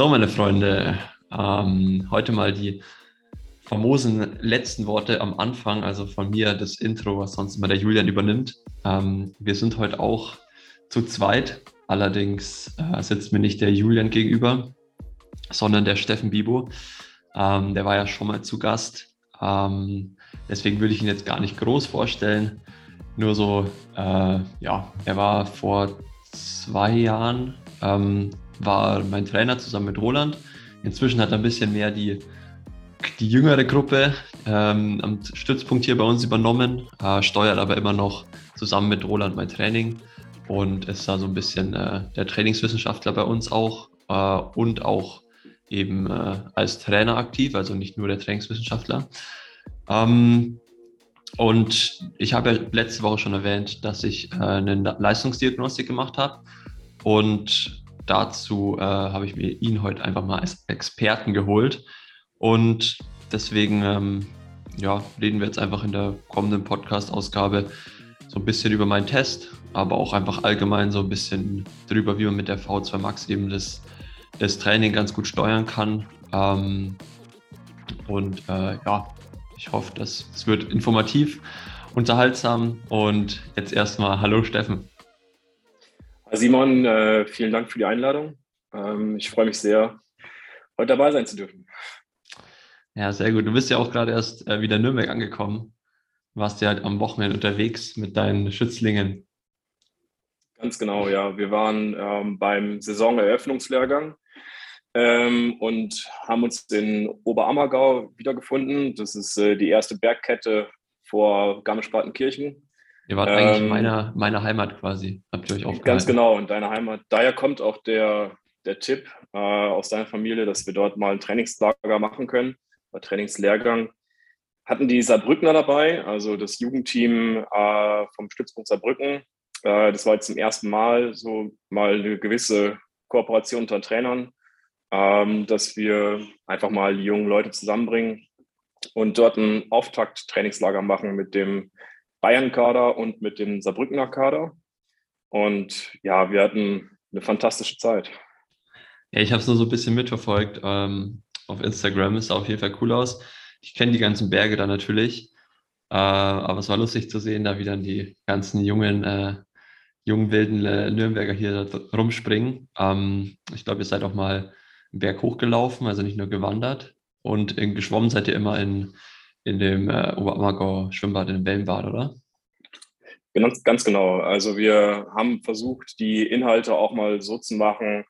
So, meine Freunde, ähm, heute mal die famosen letzten Worte am Anfang, also von mir das Intro, was sonst immer der Julian übernimmt. Ähm, wir sind heute auch zu zweit, allerdings äh, sitzt mir nicht der Julian gegenüber, sondern der Steffen Bibo. Ähm, der war ja schon mal zu Gast. Ähm, deswegen würde ich ihn jetzt gar nicht groß vorstellen. Nur so, äh, ja, er war vor zwei Jahren ähm, war mein Trainer zusammen mit Roland. Inzwischen hat er ein bisschen mehr die, die jüngere Gruppe ähm, am Stützpunkt hier bei uns übernommen, äh, steuert aber immer noch zusammen mit Roland mein Training und ist da so ein bisschen äh, der Trainingswissenschaftler bei uns auch äh, und auch eben äh, als Trainer aktiv, also nicht nur der Trainingswissenschaftler. Ähm, und ich habe ja letzte Woche schon erwähnt, dass ich äh, eine Leistungsdiagnostik gemacht habe. Und dazu äh, habe ich mir ihn heute einfach mal als Experten geholt. Und deswegen ähm, ja, reden wir jetzt einfach in der kommenden Podcast-Ausgabe so ein bisschen über meinen Test, aber auch einfach allgemein so ein bisschen drüber, wie man mit der V2 Max eben das, das Training ganz gut steuern kann. Ähm, und äh, ja, ich hoffe, das, das wird informativ, unterhaltsam. Und jetzt erstmal Hallo Steffen. Simon, äh, vielen Dank für die Einladung. Ähm, ich freue mich sehr, heute dabei sein zu dürfen. Ja, sehr gut. Du bist ja auch gerade erst äh, wieder in Nürnberg angekommen. Du warst ja am Wochenende unterwegs mit deinen Schützlingen. Ganz genau, ja. Wir waren ähm, beim Saisoneröffnungslehrgang ähm, und haben uns in Oberammergau wiedergefunden. Das ist äh, die erste Bergkette vor Garmisch-Partenkirchen. Ihr wart ähm, eigentlich meine, meine Heimat quasi, habt ihr euch aufgehalten. Ganz genau, in deiner Heimat. Daher kommt auch der, der Tipp äh, aus deiner Familie, dass wir dort mal ein Trainingslager machen können, ein Trainingslehrgang. Hatten die Saarbrückner dabei, also das Jugendteam äh, vom Stützpunkt Saarbrücken. Äh, das war jetzt zum ersten Mal so mal eine gewisse Kooperation unter Trainern, ähm, dass wir einfach mal die jungen Leute zusammenbringen und dort ein Auftakt-Trainingslager machen mit dem Bayern-Kader und mit dem Saarbrückener Kader. Und ja, wir hatten eine fantastische Zeit. Ja, ich habe es nur so ein bisschen mitverfolgt. Ähm, auf Instagram Es sah auf jeden Fall cool aus. Ich kenne die ganzen Berge da natürlich. Äh, aber es war lustig zu sehen, da wie dann die ganzen jungen, äh, jungen wilden äh, Nürnberger hier rumspringen. Ähm, ich glaube, ihr seid auch mal einen Berg hochgelaufen, also nicht nur gewandert. Und geschwommen seid ihr immer in in dem äh, Oberammergau Schwimmbad, in dem Wellenbad, oder? Ganz, ganz genau. Also wir haben versucht, die Inhalte auch mal so zu machen,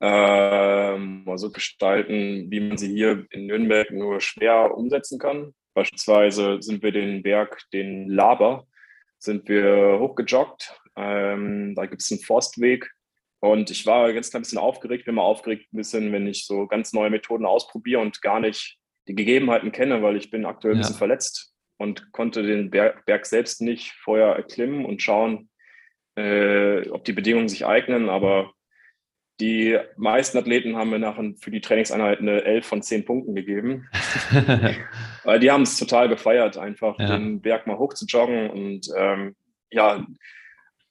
äh, mal so gestalten, wie man sie hier in Nürnberg nur schwer umsetzen kann. Beispielsweise sind wir den Berg, den Laber, sind wir hochgejoggt. Ähm, da gibt es einen Forstweg. Und ich war ganz klein bisschen aufgeregt, bin mal aufgeregt ein bisschen, wenn ich so ganz neue Methoden ausprobiere und gar nicht die Gegebenheiten kenne, weil ich bin aktuell ein bisschen verletzt und konnte den Berg, Berg, selbst nicht vorher erklimmen und schauen, äh, ob die Bedingungen sich eignen. Aber die meisten Athleten haben mir nachher für die Trainingseinheit eine 11 von 10 Punkten gegeben. weil die haben es total gefeiert, einfach ja. den Berg mal hoch zu joggen und ähm, ja,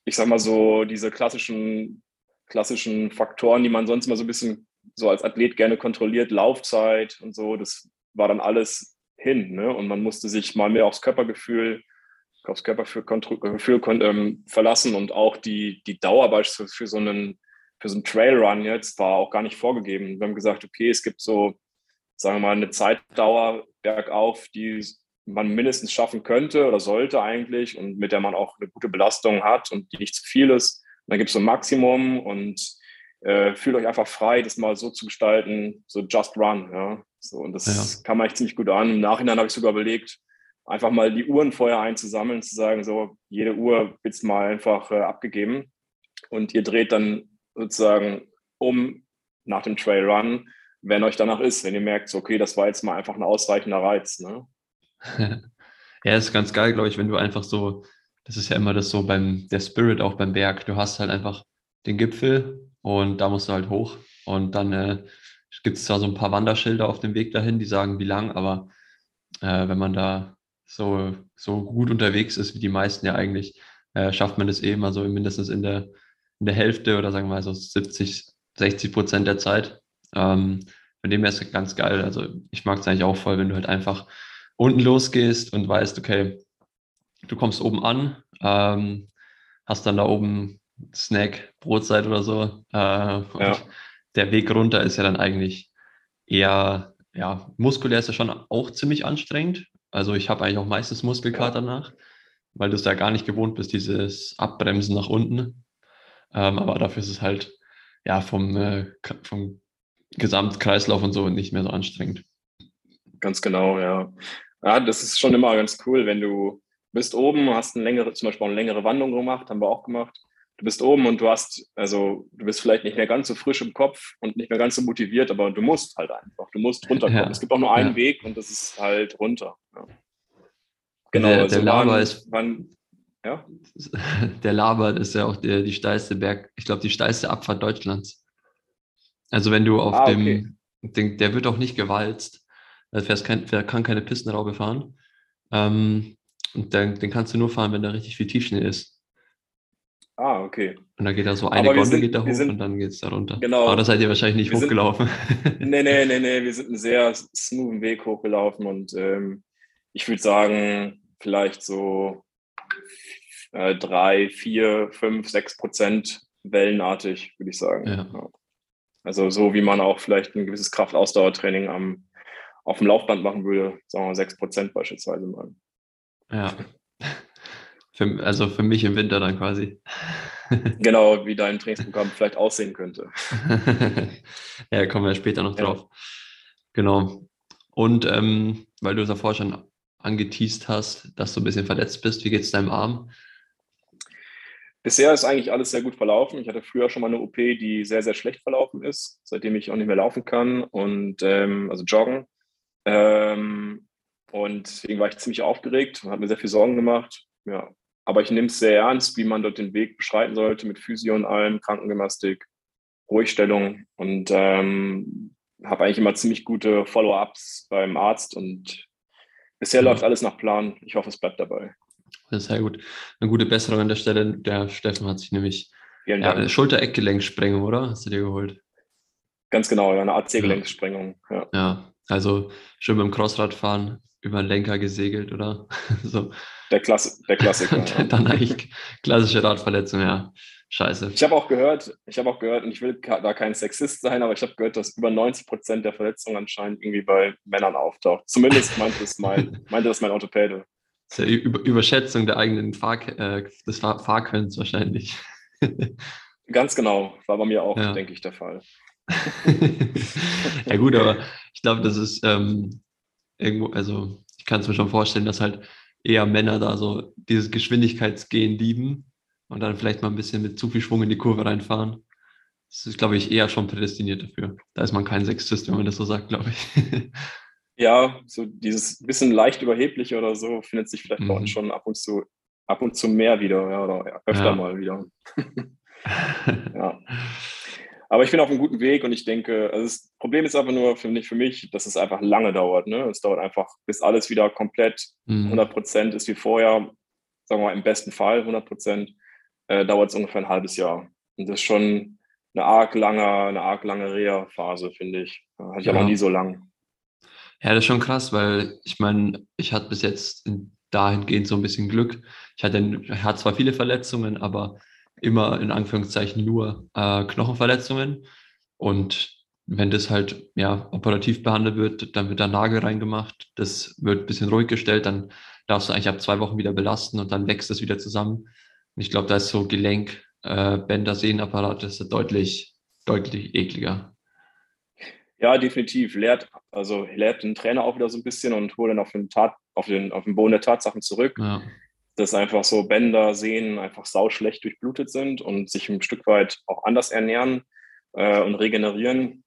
ich sag mal so, diese klassischen, klassischen Faktoren, die man sonst mal so ein bisschen so als Athlet gerne kontrolliert, Laufzeit und so, das war dann alles hin. Ne? Und man musste sich mal mehr aufs Körpergefühl, aufs Körpergefühl ähm, verlassen und auch die, die Dauer beispielsweise für so einen, für so einen Trailrun jetzt war auch gar nicht vorgegeben. Wir haben gesagt, okay, es gibt so, sagen wir mal, eine Zeitdauer bergauf, die man mindestens schaffen könnte oder sollte eigentlich und mit der man auch eine gute Belastung hat und die nicht zu viel ist. Und dann gibt es so ein Maximum und äh, fühlt euch einfach frei, das mal so zu gestalten, so just run. Ja? So, und das ja. kam eigentlich ziemlich gut an. Im Nachhinein habe ich sogar überlegt, einfach mal die Uhren vorher einzusammeln, zu sagen, so, jede Uhr wird mal einfach äh, abgegeben. Und ihr dreht dann sozusagen um nach dem Trail Run, wenn euch danach ist, wenn ihr merkt, so, okay, das war jetzt mal einfach ein ausreichender Reiz. Ne? ja, ist ganz geil, glaube ich, wenn du einfach so, das ist ja immer das so beim, der Spirit auch beim Berg, du hast halt einfach den Gipfel und da musst du halt hoch und dann äh, gibt es zwar so ein paar Wanderschilder auf dem Weg dahin, die sagen, wie lang, aber äh, wenn man da so, so gut unterwegs ist, wie die meisten ja eigentlich, äh, schafft man das eh immer so mindestens in der, in der Hälfte oder sagen wir mal so 70, 60 Prozent der Zeit. Ähm, von dem her ist es ganz geil. Also ich mag es eigentlich auch voll, wenn du halt einfach unten losgehst und weißt, okay, du kommst oben an, ähm, hast dann da oben Snack, Brotzeit oder so. Äh, ja. Der Weg runter ist ja dann eigentlich eher, ja, muskulär ist ja schon auch ziemlich anstrengend. Also ich habe eigentlich auch meistens Muskelkater ja. danach, weil du es ja gar nicht gewohnt bist, dieses Abbremsen nach unten. Ähm, aber dafür ist es halt ja vom, äh, vom Gesamtkreislauf und so nicht mehr so anstrengend. Ganz genau, ja. Ja, das ist schon immer ganz cool, wenn du bist oben, hast eine längere, zum Beispiel eine längere Wanderung gemacht, haben wir auch gemacht. Du bist oben und du hast, also du bist vielleicht nicht mehr ganz so frisch im Kopf und nicht mehr ganz so motiviert, aber du musst halt einfach, du musst runterkommen. Ja. Es gibt auch nur einen ja. Weg und das ist halt runter. Ja. Genau, der, also der Lava wann, ist, wann, ja? Der Laber ist ja auch der, die steilste Berg, ich glaube, die steilste Abfahrt Deutschlands. Also wenn du auf ah, dem, okay. den, der wird auch nicht gewalzt. Da kein, kann keine Pistenraube fahren. Ähm, und den, den kannst du nur fahren, wenn da richtig viel Tiefschnee ist. Ah, okay. Und da geht da so eine Gondel sind, geht da hoch sind, und dann geht es da runter. Genau. Aber da seid ihr wahrscheinlich nicht wir hochgelaufen. Sind, nee, nee, nee, nee. Wir sind einen sehr smoothen Weg hochgelaufen und ähm, ich würde sagen, vielleicht so äh, drei, vier, fünf, sechs Prozent wellenartig, würde ich sagen. Ja. Also so wie man auch vielleicht ein gewisses Kraftausdauertraining am, auf dem Laufband machen würde, sagen wir sechs Prozent beispielsweise mal. Ja. Für, also für mich im Winter dann quasi. genau, wie dein Trainingsprogramm vielleicht aussehen könnte. ja, kommen wir später noch drauf. Ja. Genau. Und ähm, weil du es davor schon angeteased hast, dass du ein bisschen verletzt bist, wie geht es deinem Arm? Bisher ist eigentlich alles sehr gut verlaufen. Ich hatte früher schon mal eine OP, die sehr, sehr schlecht verlaufen ist, seitdem ich auch nicht mehr laufen kann und ähm, also joggen. Ähm, und deswegen war ich ziemlich aufgeregt und habe mir sehr viel Sorgen gemacht. Ja, aber ich nehme es sehr ernst, wie man dort den Weg beschreiten sollte mit Physio und allem, Krankengymnastik, Ruhigstellung und ähm, habe eigentlich immer ziemlich gute Follow-ups beim Arzt und bisher mhm. läuft alles nach Plan. Ich hoffe, es bleibt dabei. Das ist sehr gut. Eine gute Besserung an der Stelle. Der Steffen hat sich nämlich ja, Schulter-Eckgelenksprengung, oder? Hast du dir geholt? Ganz genau, ja, eine AC-Gelenksprengung. Ja. ja, also schön beim Crossradfahren über den Lenker gesegelt, oder? so. Der, Klasse, der Klassiker. Dann eigentlich klassische Radverletzung, ja. Scheiße. Ich habe auch gehört, ich habe auch gehört, und ich will da kein Sexist sein, aber ich habe gehört, dass über 90 Prozent der Verletzungen anscheinend irgendwie bei Männern auftaucht. Zumindest meinte es mein, meinte das mein Orthopäde. Das ist ja Über Überschätzung der eigenen Fahr äh, des Fahr Fahrkönns wahrscheinlich. Ganz genau, war bei mir auch, ja. denke ich, der Fall. ja gut, aber ich glaube, das ist ähm, irgendwo, also ich kann es mir schon vorstellen, dass halt eher Männer da so dieses Geschwindigkeitsgehen lieben und dann vielleicht mal ein bisschen mit zu viel Schwung in die Kurve reinfahren. Das ist, glaube ich, eher schon prädestiniert dafür. Da ist man kein Sexist, wenn man das so sagt, glaube ich. Ja, so dieses bisschen leicht überhebliche oder so findet sich vielleicht mhm. bei uns mhm. schon ab und zu, ab und zu mehr wieder, ja, oder öfter ja. mal wieder. ja. Aber ich bin auf einem guten Weg und ich denke, also das Problem ist aber nur für mich, für mich, dass es einfach lange dauert. Ne? Es dauert einfach, bis alles wieder komplett mhm. 100 Prozent ist wie vorher. Sagen wir mal im besten Fall 100 Prozent, äh, dauert es ungefähr ein halbes Jahr. Und das ist schon eine arg lange, eine arg lange Reha-Phase, finde ich. Hatte ich ja. aber nie so lang. Ja, das ist schon krass, weil ich meine, ich hatte bis jetzt dahingehend so ein bisschen Glück. Ich hatte, ich hatte zwar viele Verletzungen, aber immer in Anführungszeichen nur äh, Knochenverletzungen. Und wenn das halt ja operativ behandelt wird, dann wird da Nagel reingemacht, das wird ein bisschen ruhig gestellt, dann darfst du eigentlich ab zwei Wochen wieder belasten und dann wächst es wieder zusammen. Und ich glaube, da ist so Gelenk, äh, Bänder, Sehnenapparat, das ist deutlich, deutlich ekliger. Ja, definitiv. Lehrt, also lehrt den Trainer auch wieder so ein bisschen und holt dann auf den, Tat, auf den, auf den Boden der Tatsachen zurück. Ja dass einfach so Bänder, Sehnen einfach sauschlecht durchblutet sind und sich ein Stück weit auch anders ernähren äh, und regenerieren.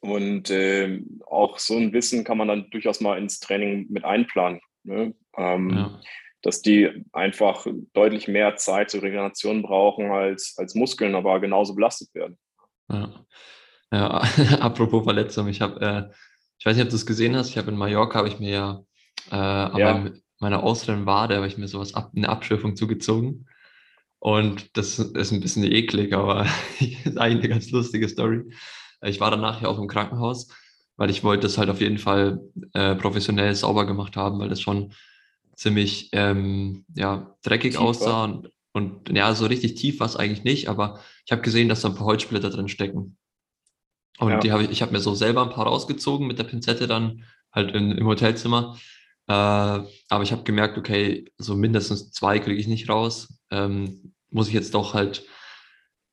Und äh, auch so ein Wissen kann man dann durchaus mal ins Training mit einplanen. Ne? Ähm, ja. Dass die einfach deutlich mehr Zeit zur Regeneration brauchen als, als Muskeln, aber genauso belastet werden. Ja, ja apropos Verletzung, ich habe, äh, ich weiß nicht, ob du es gesehen hast, ich habe in Mallorca, habe ich mir ja, äh, ja. meinem meiner äußeren Wade habe ich mir sowas ab, eine Abschürfung zugezogen. Und das ist ein bisschen eklig, aber ist eigentlich eine ganz lustige Story. Ich war danach ja auch im Krankenhaus, weil ich wollte das halt auf jeden Fall äh, professionell sauber gemacht haben, weil das schon ziemlich ähm, ja, dreckig tief aussah und, und, ja, so richtig tief war es eigentlich nicht, aber ich habe gesehen, dass da ein paar Holzsplitter drin stecken. Und ja. die habe ich, ich habe mir so selber ein paar rausgezogen mit der Pinzette dann halt in, im Hotelzimmer. Äh, aber ich habe gemerkt, okay, so mindestens zwei kriege ich nicht raus. Ähm, muss ich jetzt doch halt,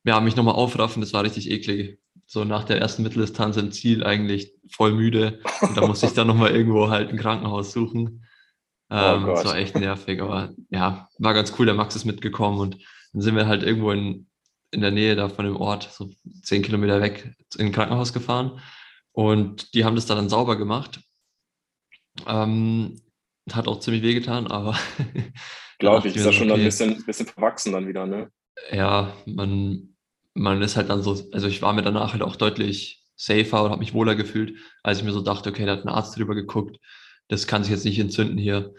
ja, mich nochmal aufraffen. Das war richtig eklig. So nach der ersten Mitteldistanz im Ziel eigentlich voll müde. Und da musste ich dann nochmal irgendwo halt ein Krankenhaus suchen. Oh ähm, oh das war echt nervig. Aber ja, war ganz cool. Der Max ist mitgekommen und dann sind wir halt irgendwo in, in der Nähe da von dem Ort, so zehn Kilometer weg, in ein Krankenhaus gefahren. Und die haben das dann sauber gemacht. Ähm, hat auch ziemlich wehgetan, aber. Glaube ich, ist ja schon okay, ein bisschen, bisschen verwachsen dann wieder, ne? Ja, man, man ist halt dann so, also ich war mir danach halt auch deutlich safer und habe mich wohler gefühlt, als ich mir so dachte, okay, da hat ein Arzt drüber geguckt, das kann sich jetzt nicht entzünden hier.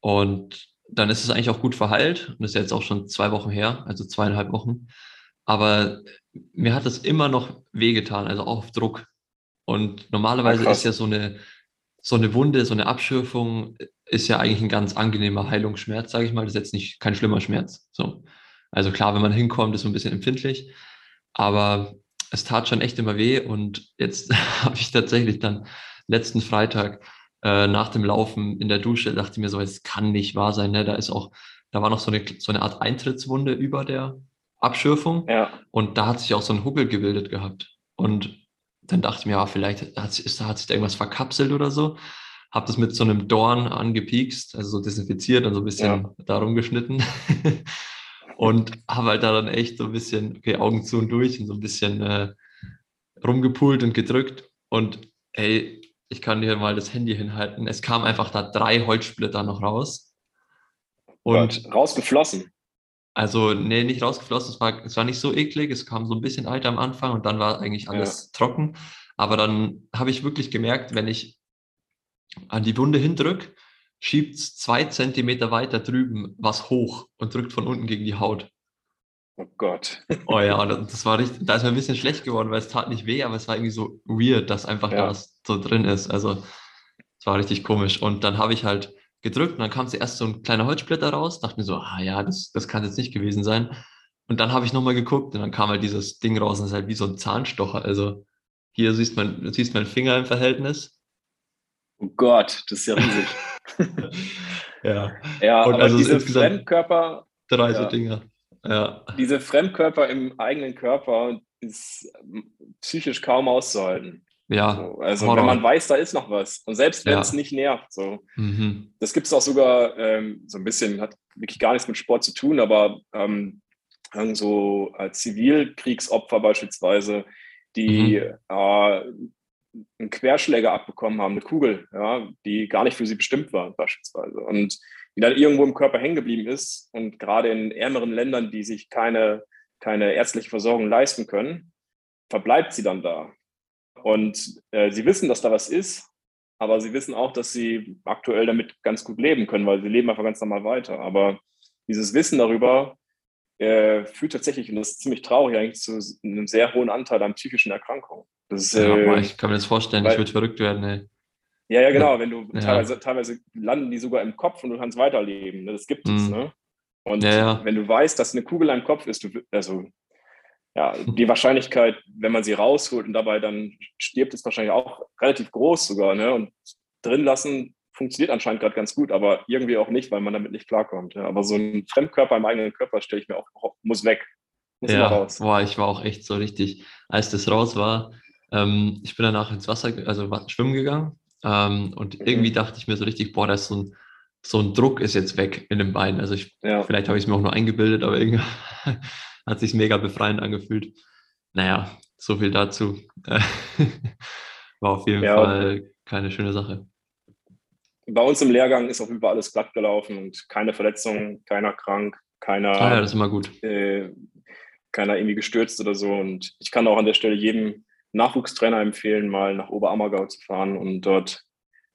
Und dann ist es eigentlich auch gut verheilt und ist jetzt auch schon zwei Wochen her, also zweieinhalb Wochen. Aber mir hat es immer noch wehgetan, also auch auf Druck. Und normalerweise ist ja so eine, so eine Wunde, so eine Abschürfung ist ja eigentlich ein ganz angenehmer Heilungsschmerz, sage ich mal. Das ist jetzt nicht kein schlimmer Schmerz. So. Also klar, wenn man hinkommt, ist so ein bisschen empfindlich, aber es tat schon echt immer weh. Und jetzt habe ich tatsächlich dann letzten Freitag äh, nach dem Laufen in der Dusche dachte mir so, es kann nicht wahr sein. Ne? Da ist auch, da war noch so eine, so eine Art Eintrittswunde über der Abschürfung. Ja. Und da hat sich auch so ein Huckel gebildet gehabt. Und dann dachte ich mir, ja, vielleicht hat, ist, hat sich da irgendwas verkapselt oder so. Habe das mit so einem Dorn angepiekst, also so desinfiziert und so ein bisschen ja. darum geschnitten. und habe halt da dann echt so ein bisschen, okay, Augen zu und durch und so ein bisschen äh, rumgepult und gedrückt. Und ey, ich kann dir mal das Handy hinhalten. Es kam einfach da drei Holzsplitter noch raus. Und Gott, rausgeflossen. Also, nee, nicht rausgeflossen. Es war, es war nicht so eklig. Es kam so ein bisschen Alter am Anfang und dann war eigentlich alles ja. trocken. Aber dann habe ich wirklich gemerkt, wenn ich an die Wunde hindrücke, schiebt es zwei Zentimeter weiter drüben was hoch und drückt von unten gegen die Haut. Oh Gott. Oh ja, das war richtig, da ist mir ein bisschen schlecht geworden, weil es tat nicht weh, aber es war irgendwie so weird, dass einfach ja. das so drin ist. Also es war richtig komisch. Und dann habe ich halt gedrückt und dann kam zuerst so ein kleiner Holzsplitter raus, dachte mir so, ah ja, das, das kann jetzt nicht gewesen sein. Und dann habe ich nochmal geguckt und dann kam halt dieses Ding raus und es ist halt wie so ein Zahnstocher. Also hier siehst man, siehst mein Finger im Verhältnis. Oh Gott, das ist ja riesig. ja. Ja, und aber also diese Fremdkörper. Drei ja, so Dinger. Ja. Diese Fremdkörper im eigenen Körper ist psychisch kaum auszuhalten. Ja. So, also Horror. wenn man weiß, da ist noch was. Und selbst wenn ja. es nicht nervt. So. Mhm. Das gibt es auch sogar ähm, so ein bisschen, hat wirklich gar nichts mit Sport zu tun, aber ähm, so als Zivilkriegsopfer beispielsweise, die mhm. äh, einen Querschläger abbekommen haben, eine Kugel, ja, die gar nicht für sie bestimmt war, beispielsweise. Und die dann irgendwo im Körper hängen geblieben ist. Und gerade in ärmeren Ländern, die sich keine, keine ärztliche Versorgung leisten können, verbleibt sie dann da. Und äh, sie wissen, dass da was ist, aber sie wissen auch, dass sie aktuell damit ganz gut leben können, weil sie leben einfach ganz normal weiter. Aber dieses Wissen darüber äh, führt tatsächlich, und das ist ziemlich traurig eigentlich, zu einem sehr hohen Anteil an psychischen Erkrankungen. Das ist, ja, äh, ich kann mir das vorstellen, weil, ich würde verrückt werden. Ey. Ja, ja, genau. Wenn du ja. teilweise, teilweise landen die sogar im Kopf und du kannst weiterleben. Ne? Das gibt es, mhm. ne? Und ja. wenn du weißt, dass eine Kugel im Kopf ist, du, also ja, die Wahrscheinlichkeit, wenn man sie rausholt und dabei dann stirbt, ist wahrscheinlich auch relativ groß sogar. Ne? Und drin lassen funktioniert anscheinend gerade ganz gut, aber irgendwie auch nicht, weil man damit nicht klarkommt. Ja? Aber so ein Fremdkörper im eigenen Körper stelle ich mir auch, muss weg. Muss ja, raus. Boah, ich war auch echt so richtig, als das raus war, ähm, ich bin danach ins Wasser, also schwimmen gegangen ähm, und mhm. irgendwie dachte ich mir so richtig, boah, da ist so ein, so ein Druck ist jetzt weg in dem Bein. Also ich, ja. vielleicht habe ich es mir auch nur eingebildet, aber irgendwie hat sich mega befreiend angefühlt. Naja, so viel dazu. War auf jeden ja. Fall keine schöne Sache. Bei uns im Lehrgang ist jeden Fall alles glatt gelaufen und keine Verletzungen, keiner krank, keiner. Ah ja, das ist immer gut. Äh, keiner irgendwie gestürzt oder so. Und ich kann auch an der Stelle jedem Nachwuchstrainer empfehlen, mal nach Oberammergau zu fahren und dort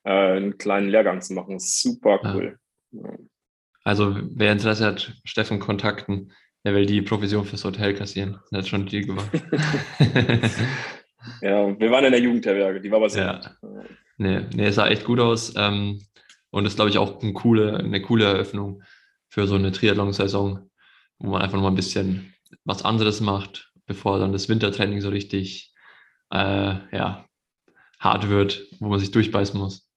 äh, einen kleinen Lehrgang zu machen. Super cool. Ja. Also wer Interesse hat, Steffen kontakten. Er will die Provision fürs Hotel kassieren. Er hat schon Deal gemacht. Ja, wir waren in der Jugendherberge, die war aber sehr ja. Nee, nee, es sah echt gut aus. Ähm, und ist, glaube ich, auch eine coole, eine coole Eröffnung für so eine Triathlon-Saison, wo man einfach noch mal ein bisschen was anderes macht, bevor dann das Wintertraining so richtig äh, ja, hart wird, wo man sich durchbeißen muss.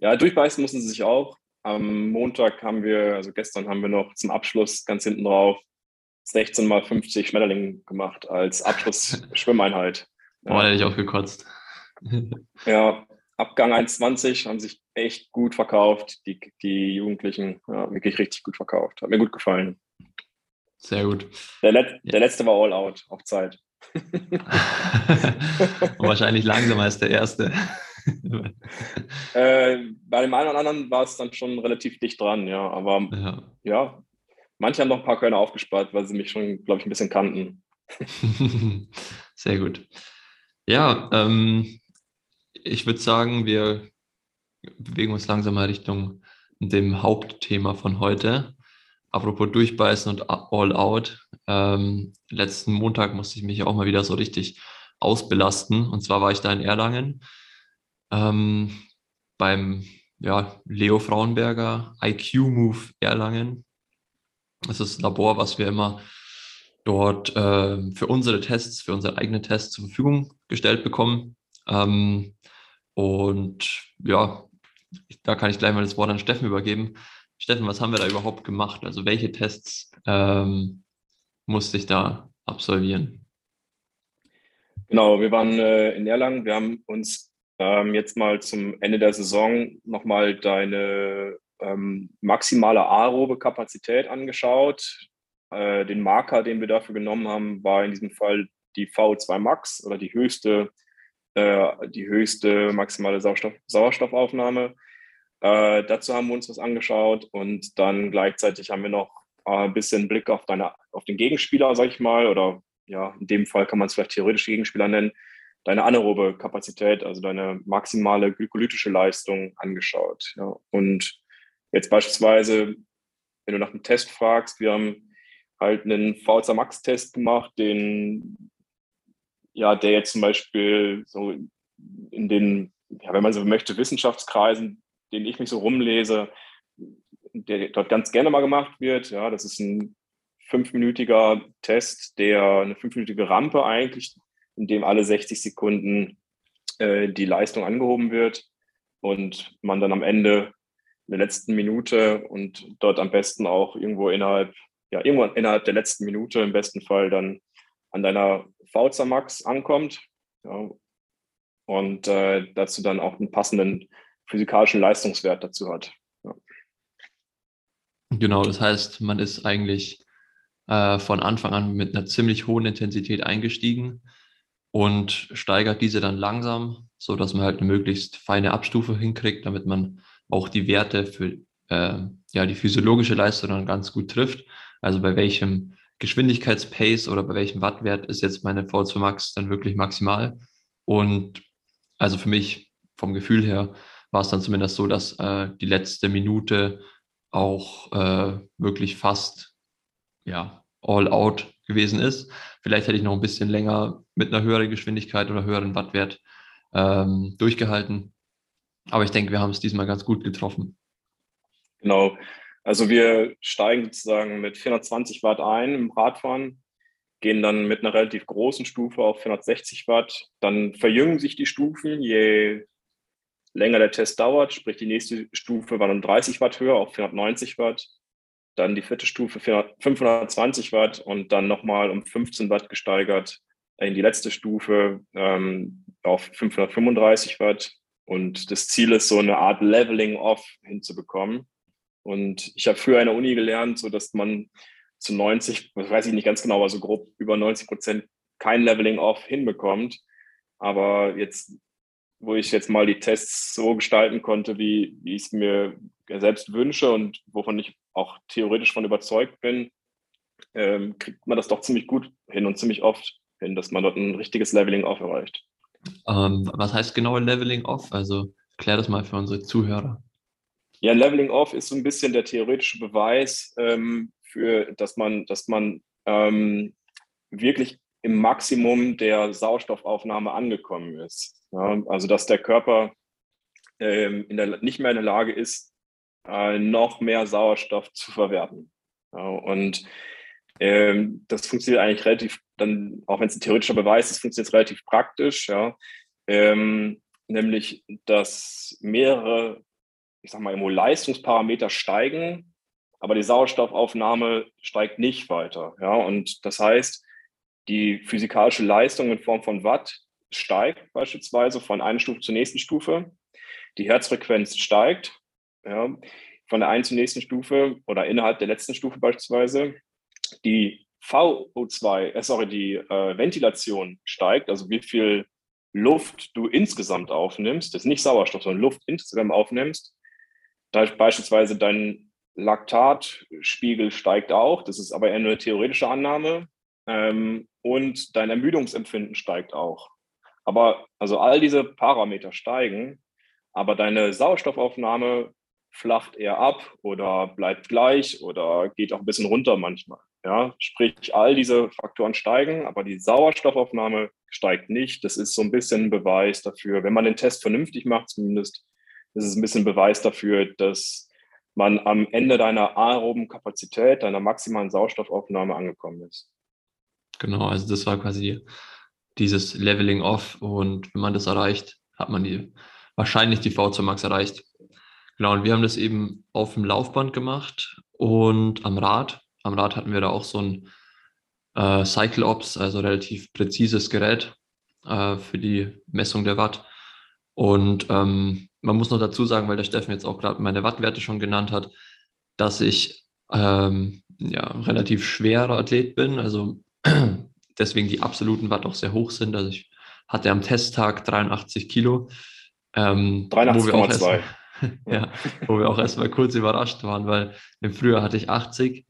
Ja, durchbeißen mussten sie sich auch. Am Montag haben wir, also gestern haben wir noch zum Abschluss ganz hinten drauf 16 mal 50 Schmetterlinge gemacht als Abschlussschwimmeinheit. Ja. Oh, da hätte ich auch gekotzt. ja, Abgang 1,20 haben sich echt gut verkauft. Die, die Jugendlichen, ja, wirklich richtig gut verkauft. Hat mir gut gefallen. Sehr gut. Der, Let ja. der letzte war All Out auf Zeit. wahrscheinlich langsamer als der erste. äh, bei dem einen oder anderen war es dann schon relativ dicht dran, ja. Aber ja, ja manche haben noch ein paar Kölner aufgespart, weil sie mich schon, glaube ich, ein bisschen kannten. Sehr gut. Ja, ähm, ich würde sagen, wir bewegen uns langsam mal Richtung dem Hauptthema von heute. Apropos Durchbeißen und All Out. Ähm, letzten Montag musste ich mich auch mal wieder so richtig ausbelasten. Und zwar war ich da in Erlangen ähm, beim ja, Leo Frauenberger IQ Move Erlangen. Das ist das Labor, was wir immer dort äh, für unsere Tests, für unsere eigenen Tests zur Verfügung gestellt bekommen. Ähm, und ja, da kann ich gleich mal das Wort an Steffen übergeben. Steffen, was haben wir da überhaupt gemacht? Also welche Tests ähm, musste ich da absolvieren? Genau, wir waren äh, in Erlangen. Wir haben uns ähm, jetzt mal zum Ende der Saison nochmal deine ähm, maximale aerobe Kapazität angeschaut. Äh, den Marker, den wir dafür genommen haben, war in diesem Fall die V2 Max oder die höchste, äh, die höchste maximale Sauerstoff Sauerstoffaufnahme. Äh, dazu haben wir uns was angeschaut und dann gleichzeitig haben wir noch äh, ein bisschen Blick auf, deine, auf den Gegenspieler, sag ich mal, oder ja, in dem Fall kann man es vielleicht theoretisch Gegenspieler nennen, deine anaerobe Kapazität, also deine maximale glykolytische Leistung angeschaut. Ja. Und jetzt beispielsweise, wenn du nach einem Test fragst, wir haben halt einen VHC Max-Test gemacht, den, ja, der jetzt zum Beispiel so in den, ja, wenn man so möchte, Wissenschaftskreisen den ich mich so rumlese, der dort ganz gerne mal gemacht wird. Ja, das ist ein fünfminütiger Test, der eine fünfminütige Rampe eigentlich, in dem alle 60 Sekunden äh, die Leistung angehoben wird und man dann am Ende in der letzten Minute und dort am besten auch irgendwo innerhalb, ja, irgendwo innerhalb der letzten Minute im besten Fall dann an deiner VZ Max ankommt. Ja, und äh, dazu dann auch einen passenden physikalischen Leistungswert dazu hat. Ja. Genau, das heißt, man ist eigentlich äh, von Anfang an mit einer ziemlich hohen Intensität eingestiegen und steigert diese dann langsam, so dass man halt eine möglichst feine Abstufe hinkriegt, damit man auch die Werte für äh, ja, die physiologische Leistung dann ganz gut trifft. Also bei welchem Geschwindigkeitspace oder bei welchem Wattwert ist jetzt meine V2 Max dann wirklich maximal. Und also für mich vom Gefühl her war es dann zumindest so, dass äh, die letzte Minute auch äh, wirklich fast ja, all out gewesen ist. Vielleicht hätte ich noch ein bisschen länger mit einer höheren Geschwindigkeit oder höheren Wattwert ähm, durchgehalten. Aber ich denke, wir haben es diesmal ganz gut getroffen. Genau. Also wir steigen sozusagen mit 420 Watt ein im Radfahren, gehen dann mit einer relativ großen Stufe auf 460 Watt. Dann verjüngen sich die Stufen, je länger der Test dauert, sprich die nächste Stufe war dann 30 Watt höher auf 490 Watt, dann die vierte Stufe 520 Watt und dann nochmal um 15 Watt gesteigert in die letzte Stufe ähm, auf 535 Watt. Und das Ziel ist, so eine Art Leveling Off hinzubekommen. Und ich habe früher an der Uni gelernt, so dass man zu 90, das weiß ich nicht ganz genau, aber so grob über 90 Prozent kein Leveling Off hinbekommt. Aber jetzt wo ich jetzt mal die Tests so gestalten konnte, wie, wie ich es mir selbst wünsche und wovon ich auch theoretisch von überzeugt bin, ähm, kriegt man das doch ziemlich gut hin und ziemlich oft hin, dass man dort ein richtiges Leveling off erreicht. Ähm, was heißt genau Leveling off? Also klär das mal für unsere Zuhörer. Ja, Leveling off ist so ein bisschen der theoretische Beweis ähm, für, dass man, dass man ähm, wirklich im Maximum der Sauerstoffaufnahme angekommen ist. Ja, also dass der Körper ähm, in der, nicht mehr in der Lage ist, äh, noch mehr Sauerstoff zu verwerten. Und ähm, das funktioniert eigentlich relativ, dann, auch wenn es ein theoretischer Beweis ist, funktioniert es relativ praktisch. Ja, ähm, nämlich, dass mehrere, ich sag mal, Leistungsparameter steigen, aber die Sauerstoffaufnahme steigt nicht weiter. Ja, und das heißt, die physikalische Leistung in Form von Watt steigt beispielsweise von einer Stufe zur nächsten Stufe. Die Herzfrequenz steigt ja, von der einen zur nächsten Stufe oder innerhalb der letzten Stufe beispielsweise. Die VO2, äh, sorry, die äh, Ventilation steigt, also wie viel Luft du insgesamt aufnimmst, das ist nicht Sauerstoff, sondern Luft insgesamt aufnimmst. Da beispielsweise dein Laktatspiegel steigt auch, das ist aber eher eine theoretische Annahme. Ähm, und dein Ermüdungsempfinden steigt auch. Aber also all diese Parameter steigen, aber deine Sauerstoffaufnahme flacht eher ab oder bleibt gleich oder geht auch ein bisschen runter manchmal. Ja, sprich, all diese Faktoren steigen, aber die Sauerstoffaufnahme steigt nicht. Das ist so ein bisschen ein Beweis dafür, wenn man den Test vernünftig macht, zumindest, ist es ein bisschen Beweis dafür, dass man am Ende deiner aeroben Kapazität, deiner maximalen Sauerstoffaufnahme angekommen ist. Genau, also das war quasi dieses Leveling off und wenn man das erreicht, hat man die wahrscheinlich die V2 Max erreicht. Genau, und wir haben das eben auf dem Laufband gemacht und am Rad. Am Rad hatten wir da auch so ein äh, Cycle Ops, also relativ präzises Gerät äh, für die Messung der Watt. Und ähm, man muss noch dazu sagen, weil der Steffen jetzt auch gerade meine Wattwerte schon genannt hat, dass ich ähm, ja, relativ schwerer Athlet bin. Also deswegen die absoluten Watt auch sehr hoch sind. Also ich hatte am Testtag 83 Kilo. Ähm, 83,2. Ja, wo wir auch erstmal kurz überrascht waren, weil im Frühjahr hatte ich 80.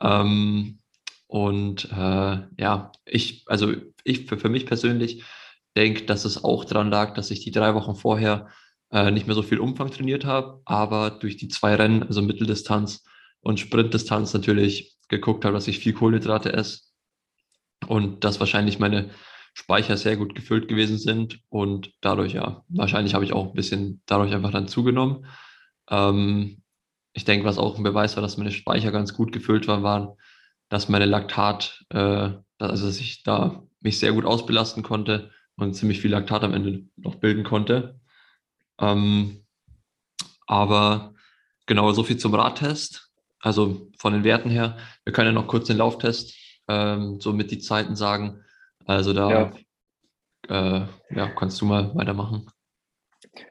Ähm, und äh, ja, ich, also ich für, für mich persönlich denke, dass es auch daran lag, dass ich die drei Wochen vorher äh, nicht mehr so viel Umfang trainiert habe, aber durch die zwei Rennen, also Mitteldistanz und Sprintdistanz natürlich geguckt habe, dass ich viel Kohlenhydrate esse und dass wahrscheinlich meine Speicher sehr gut gefüllt gewesen sind und dadurch, ja, wahrscheinlich habe ich auch ein bisschen dadurch einfach dann zugenommen. Ähm, ich denke, was auch ein Beweis war, dass meine Speicher ganz gut gefüllt waren, waren, dass meine Laktat, äh, also dass ich da mich sehr gut ausbelasten konnte und ziemlich viel Laktat am Ende noch bilden konnte. Ähm, aber genau so viel zum Radtest. Also von den Werten her. Wir können ja noch kurz den Lauftest ähm, so mit die Zeiten sagen. Also da ja. Äh, ja, kannst du mal weitermachen.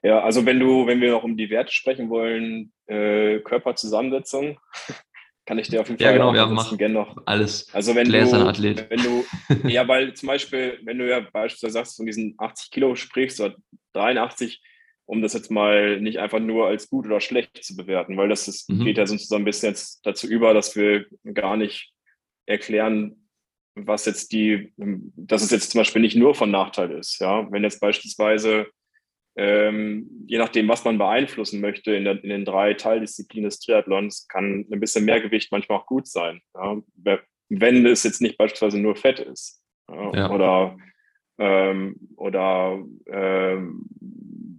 Ja, also wenn du, wenn wir noch um die Werte sprechen wollen, äh, Körperzusammensetzung, kann ich dir auf jeden Fall ja, genau, machen gerne noch alles. Also wenn du, Athlet. wenn du, ja, weil zum Beispiel, wenn du ja beispielsweise sagst, von diesen 80 Kilo sprichst oder 83, um das jetzt mal nicht einfach nur als gut oder schlecht zu bewerten, weil das ist, mhm. geht ja sonst so ein bisschen jetzt dazu über, dass wir gar nicht erklären, was jetzt die, dass es jetzt zum Beispiel nicht nur von Nachteil ist. Ja, wenn jetzt beispielsweise ähm, je nachdem, was man beeinflussen möchte in, der, in, den drei Teildisziplinen des Triathlons, kann ein bisschen mehr Gewicht manchmal auch gut sein. Ja? Wenn es jetzt nicht beispielsweise nur Fett ist ja? Ja. oder, ähm, oder ähm,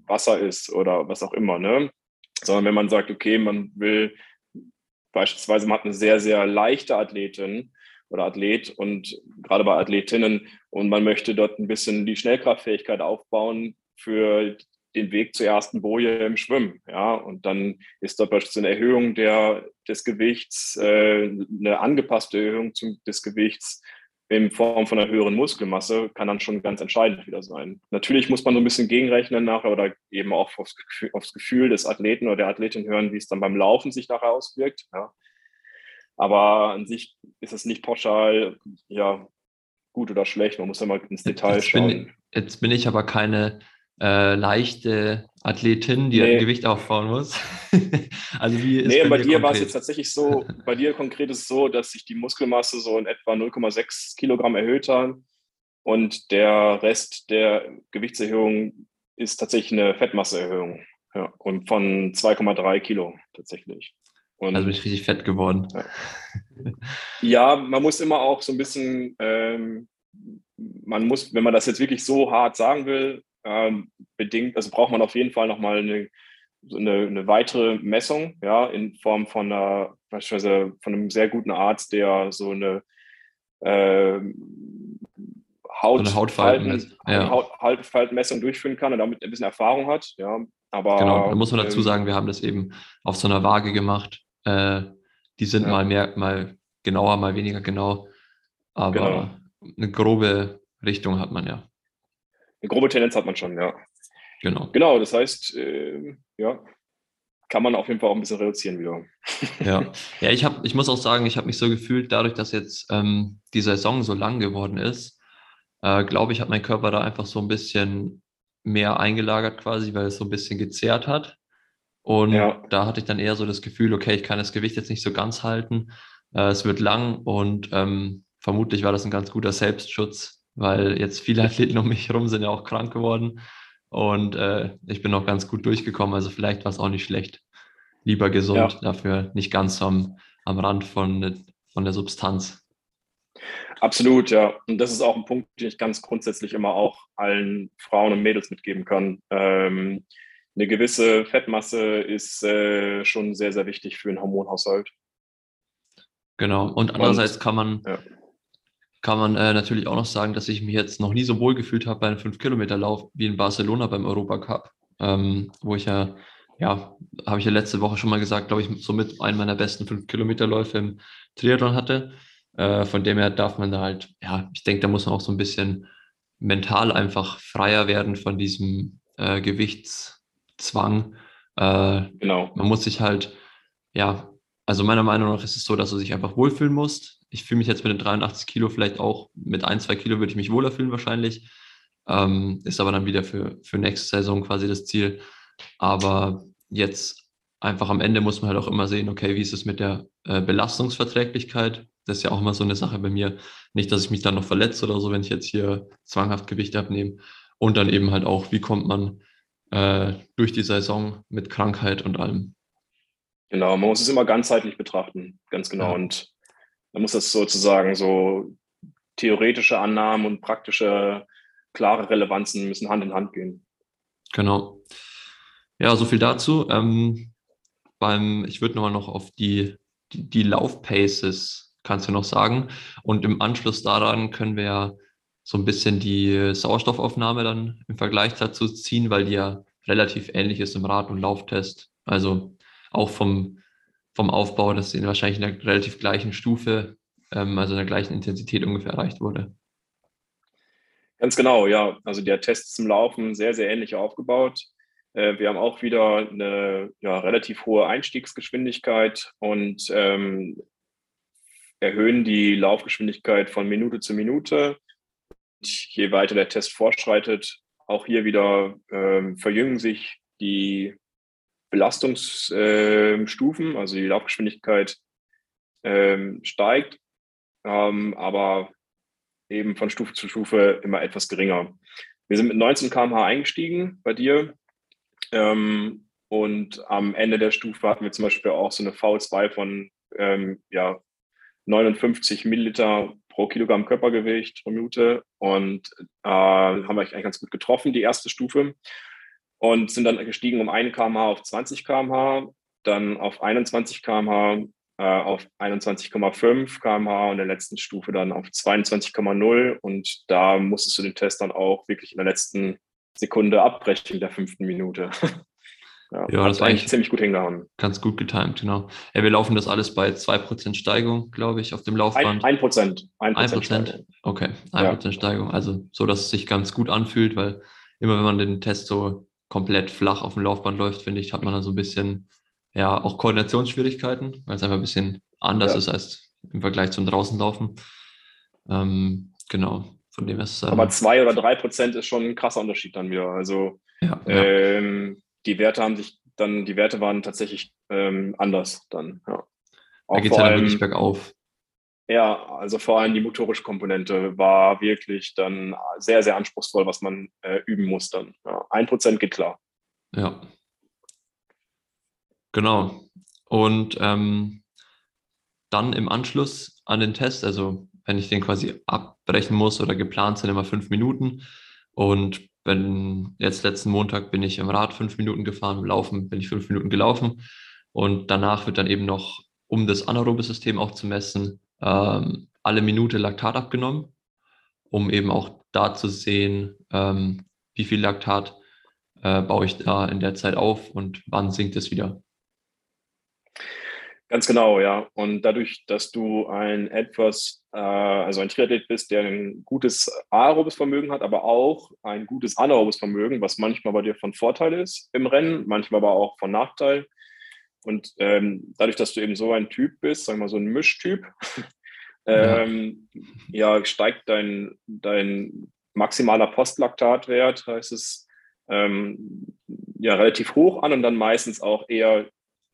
Wasser ist oder was auch immer. Ne? Sondern wenn man sagt, okay, man will beispielsweise, man hat eine sehr, sehr leichte Athletin, oder Athlet und gerade bei Athletinnen und man möchte dort ein bisschen die Schnellkraftfähigkeit aufbauen für den Weg zur ersten Boje im Schwimmen. Ja, und dann ist dort beispielsweise eine Erhöhung der, des Gewichts, äh, eine angepasste Erhöhung zum, des Gewichts in Form von einer höheren Muskelmasse kann dann schon ganz entscheidend wieder sein. Natürlich muss man so ein bisschen gegenrechnen nachher oder eben auch aufs Gefühl, aufs Gefühl des Athleten oder der Athletin hören, wie es dann beim Laufen sich nachher auswirkt. Ja. Aber an sich ist es nicht pauschal, ja, gut oder schlecht. Man muss ja mal ins Detail jetzt schauen. Bin, jetzt bin ich aber keine äh, leichte Athletin, die nee. Gewicht aufbauen muss. also wie ist nee, bei, bei dir war es jetzt tatsächlich so, bei dir konkret ist es so, dass sich die Muskelmasse so in etwa 0,6 Kilogramm erhöht hat und der Rest der Gewichtserhöhung ist tatsächlich eine Fettmasseerhöhung. Ja, und von 2,3 Kilo tatsächlich. Und, also bin ich richtig fett geworden. Ja. ja. man muss immer auch so ein bisschen ähm, man muss, wenn man das jetzt wirklich so hart sagen will, ähm, bedingt, also braucht man auf jeden Fall nochmal eine, eine, eine weitere Messung, ja, in Form von einer, beispielsweise von einem sehr guten Arzt, der so eine äh, Haut, eine Hautfaltenmessung ja. Haut, durchführen kann und damit ein bisschen Erfahrung hat, ja. Aber, genau, da muss man dazu ähm, sagen, wir haben das eben auf so einer Waage gemacht. Äh, die sind ja. mal mehr, mal genauer, mal weniger genau. Aber genau. eine grobe Richtung hat man ja. Eine grobe Tendenz hat man schon, ja. Genau. Genau, das heißt, äh, ja, kann man auf jeden Fall auch ein bisschen reduzieren wieder. Ja, ja ich, hab, ich muss auch sagen, ich habe mich so gefühlt, dadurch, dass jetzt ähm, die Saison so lang geworden ist, äh, glaube ich, hat mein Körper da einfach so ein bisschen mehr eingelagert quasi, weil es so ein bisschen gezerrt hat. Und ja. da hatte ich dann eher so das Gefühl, okay, ich kann das Gewicht jetzt nicht so ganz halten. Äh, es wird lang und ähm, vermutlich war das ein ganz guter Selbstschutz, weil jetzt viele Athleten um mich herum sind ja auch krank geworden. Und äh, ich bin auch ganz gut durchgekommen. Also vielleicht war es auch nicht schlecht. Lieber gesund, ja. dafür nicht ganz am, am Rand von, von der Substanz. Absolut, ja. Und das ist auch ein Punkt, den ich ganz grundsätzlich immer auch allen Frauen und Mädels mitgeben kann. Ähm, eine gewisse Fettmasse ist äh, schon sehr, sehr wichtig für den Hormonhaushalt. Genau. Und andererseits Und, kann man, ja. kann man äh, natürlich auch noch sagen, dass ich mich jetzt noch nie so wohl gefühlt habe bei einem 5-Kilometer-Lauf wie in Barcelona beim Europacup, ähm, wo ich ja, ja, habe ich ja letzte Woche schon mal gesagt, glaube ich, somit einen meiner besten 5-Kilometer-Läufe im Triathlon hatte. Äh, von dem her darf man da halt, ja, ich denke, da muss man auch so ein bisschen mental einfach freier werden von diesem äh, Gewichtszwang. Äh, genau. Man muss sich halt, ja, also meiner Meinung nach ist es so, dass du dich einfach wohlfühlen musst. Ich fühle mich jetzt mit den 83 Kilo vielleicht auch, mit ein, zwei Kilo würde ich mich wohler fühlen wahrscheinlich. Ähm, ist aber dann wieder für, für nächste Saison quasi das Ziel. Aber jetzt einfach am Ende muss man halt auch immer sehen, okay, wie ist es mit der äh, Belastungsverträglichkeit? Das ist ja auch immer so eine Sache bei mir. Nicht, dass ich mich dann noch verletze oder so, wenn ich jetzt hier zwanghaft Gewicht abnehme. Und dann eben halt auch, wie kommt man äh, durch die Saison mit Krankheit und allem. Genau, man muss es immer ganzheitlich betrachten, ganz genau. Ja. Und man muss das sozusagen so theoretische Annahmen und praktische, klare Relevanzen müssen Hand in Hand gehen. Genau. Ja, so viel dazu. Ähm, beim, ich würde nochmal noch auf die, die, die Laufpaces, kannst du noch sagen. Und im Anschluss daran können wir ja so ein bisschen die Sauerstoffaufnahme dann im Vergleich dazu ziehen, weil die ja relativ ähnlich ist im Rad- und Lauftest. Also auch vom, vom Aufbau, dass sie wahrscheinlich in der relativ gleichen Stufe, ähm, also in der gleichen Intensität ungefähr erreicht wurde. Ganz genau, ja. Also der Test zum Laufen sehr, sehr ähnlich aufgebaut. Äh, wir haben auch wieder eine ja, relativ hohe Einstiegsgeschwindigkeit und ähm, erhöhen die Laufgeschwindigkeit von Minute zu Minute. Je weiter der Test fortschreitet, auch hier wieder ähm, verjüngen sich die Belastungsstufen, äh, also die Laufgeschwindigkeit ähm, steigt, ähm, aber eben von Stufe zu Stufe immer etwas geringer. Wir sind mit 19 km/h eingestiegen bei dir ähm, und am Ende der Stufe hatten wir zum Beispiel auch so eine V2 von ähm, ja, 59 Milliliter pro Kilogramm Körpergewicht pro Minute. Und äh, haben wir eigentlich ganz gut getroffen, die erste Stufe. Und sind dann gestiegen um 1 km/h auf 20 km/h, dann auf 21 km/h, äh, auf 21,5 km/h und der letzten Stufe dann auf 22,0 und da musstest du den Test dann auch wirklich in der letzten Sekunde abbrechen, in der fünften Minute. Ja, ja das war eigentlich ziemlich gut hingehauen. Ganz gut getimt, genau. Ja, wir laufen das alles bei 2% Steigung, glaube ich, auf dem Laufband. 1%. 1%. 1%? Okay, 1% ja. Steigung. Also so, dass es sich ganz gut anfühlt, weil immer wenn man den Test so komplett flach auf dem Laufband läuft, finde ich, hat man dann so ein bisschen, ja, auch Koordinationsschwierigkeiten, weil es einfach ein bisschen anders ja. ist als im Vergleich zum Draußenlaufen. Ähm, genau, von dem ist es. Aber 2 oder 3% ist schon ein krasser Unterschied dann wieder. Also ja, ähm, die Werte haben sich dann, die Werte waren tatsächlich ähm, anders dann. Ja. Auch da geht es ja dann wirklich bergauf. Ja, also vor allem die motorische Komponente war wirklich dann sehr, sehr anspruchsvoll, was man äh, üben muss dann. Ja, ein Prozent geht klar. Ja. Genau. Und ähm, dann im Anschluss an den Test, also wenn ich den quasi abbrechen muss oder geplant sind immer fünf Minuten. Und wenn jetzt letzten Montag bin ich im Rad fünf Minuten gefahren, im Laufen bin ich fünf Minuten gelaufen. Und danach wird dann eben noch, um das anaerobe System auch zu messen, ähm, alle Minute Laktat abgenommen, um eben auch da zu sehen, ähm, wie viel Laktat äh, baue ich da in der Zeit auf und wann sinkt es wieder. Ganz genau, ja. Und dadurch, dass du ein etwas, äh, also ein Triathlet bist, der ein gutes aerobes Vermögen hat, aber auch ein gutes anaerobes Vermögen, was manchmal bei dir von Vorteil ist im Rennen, manchmal aber auch von Nachteil. Und ähm, dadurch, dass du eben so ein Typ bist, sagen wir mal so ein Mischtyp, ähm, ja. ja. steigt dein, dein maximaler Postlaktatwert, heißt es, ähm, ja relativ hoch an und dann meistens auch eher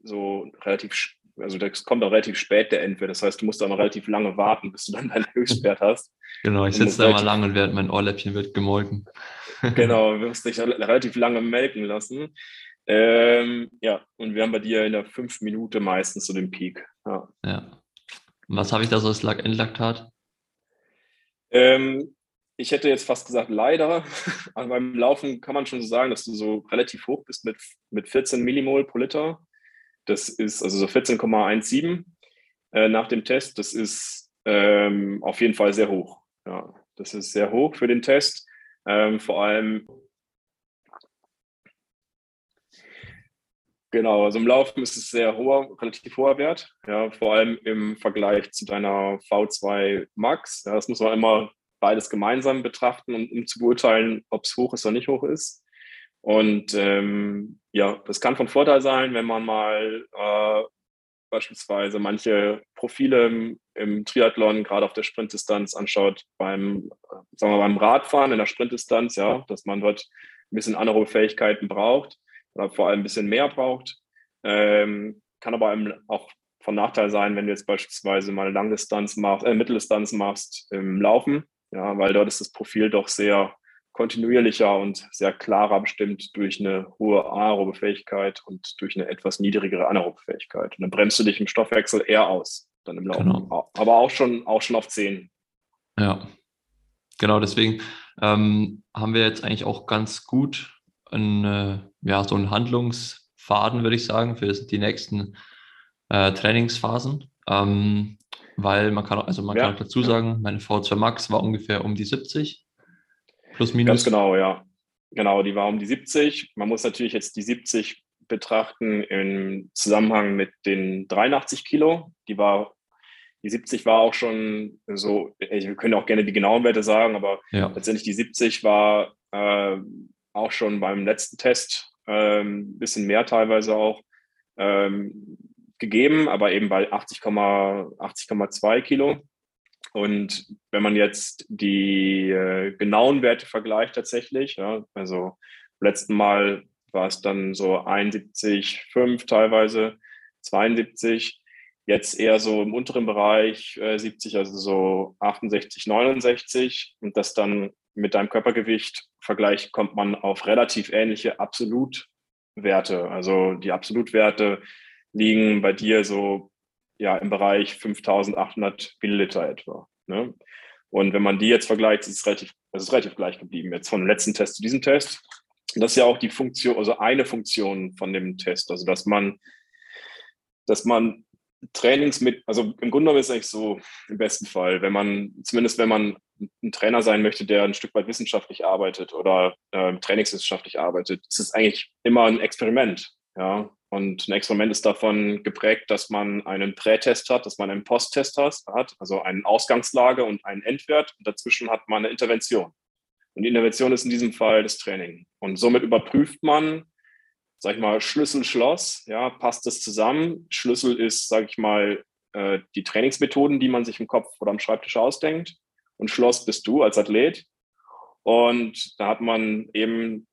so relativ also das kommt auch relativ spät, der Endwert. Das heißt, du musst da mal relativ lange warten, bis du dann deinen Höchstwert hast. Genau, ich sitze da mal lange und werde, mein Ohrläppchen wird gemolken. genau, du wirst dich relativ lange melken lassen. Ähm, ja, und wir haben bei dir in der fünf Minute meistens so den Peak. Ja. ja. Was habe ich da so als Endlaktat? Ähm, ich hätte jetzt fast gesagt, leider. Also beim Laufen kann man schon so sagen, dass du so relativ hoch bist mit, mit 14 Millimol pro Liter. Das ist also so 14,17 äh, nach dem Test. Das ist ähm, auf jeden Fall sehr hoch. Ja, das ist sehr hoch für den Test. Ähm, vor allem, genau, also im Laufen ist es sehr hoher, relativ hoher Wert. Ja, vor allem im Vergleich zu deiner V2 Max. Ja, das muss man immer beides gemeinsam betrachten, um, um zu beurteilen, ob es hoch ist oder nicht hoch ist. Und ähm, ja, das kann von Vorteil sein, wenn man mal äh, beispielsweise manche Profile im, im, Triathlon, gerade auf der Sprintdistanz anschaut, beim, sagen wir, beim Radfahren in der Sprintdistanz, ja, dass man dort ein bisschen andere Fähigkeiten braucht oder vor allem ein bisschen mehr braucht. Ähm, kann aber auch von Nachteil sein, wenn du jetzt beispielsweise mal Langdistanz machst, äh, Mitteldistanz machst im Laufen, ja, weil dort ist das Profil doch sehr kontinuierlicher und sehr klarer bestimmt durch eine hohe anaerobe Fähigkeit und durch eine etwas niedrigere anaerobe Fähigkeit. Und dann bremst du dich im Stoffwechsel eher aus, dann im Laufen. Genau. Aber auch schon, auch schon auf 10. Ja, genau, deswegen ähm, haben wir jetzt eigentlich auch ganz gut einen, äh, ja, so einen Handlungsfaden, würde ich sagen, für die nächsten äh, Trainingsphasen. Ähm, weil man kann auch, also man ja, kann auch dazu sagen, meine V2 Max war ungefähr um die 70 Plus minus. Ganz genau, ja. Genau, die war um die 70. Man muss natürlich jetzt die 70 betrachten im Zusammenhang mit den 83 Kilo. Die war, die 70 war auch schon so, wir können auch gerne die genauen Werte sagen, aber ja. letztendlich die 70 war äh, auch schon beim letzten Test ein äh, bisschen mehr teilweise auch ähm, gegeben, aber eben bei 80,2 80, Kilo. Und wenn man jetzt die äh, genauen Werte vergleicht tatsächlich, ja, also letzten Mal war es dann so 71,5 teilweise, 72, jetzt eher so im unteren Bereich äh, 70, also so 68, 69 und das dann mit deinem Körpergewicht vergleicht, kommt man auf relativ ähnliche Absolutwerte. Also die Absolutwerte liegen bei dir so ja im Bereich 5800 Milliliter etwa. Ne? Und wenn man die jetzt vergleicht, ist es relativ, es ist relativ gleich geblieben. Jetzt vom letzten Test zu diesem Test. Das ist ja auch die Funktion, also eine Funktion von dem Test, also dass man, dass man Trainings mit, also im Grunde genommen ist es eigentlich so im besten Fall, wenn man, zumindest wenn man ein Trainer sein möchte, der ein Stück weit wissenschaftlich arbeitet oder äh, trainingswissenschaftlich arbeitet, ist es eigentlich immer ein Experiment. Ja, und ein Experiment ist davon geprägt, dass man einen Prätest hat, dass man einen Posttest hat, also eine Ausgangslage und einen Endwert. Und dazwischen hat man eine Intervention. Und die Intervention ist in diesem Fall das Training. Und somit überprüft man, sag ich mal, Schlüssel, Schloss, ja, passt das zusammen? Schlüssel ist, sag ich mal, äh, die Trainingsmethoden, die man sich im Kopf oder am Schreibtisch ausdenkt. Und Schloss bist du als Athlet. Und da hat man eben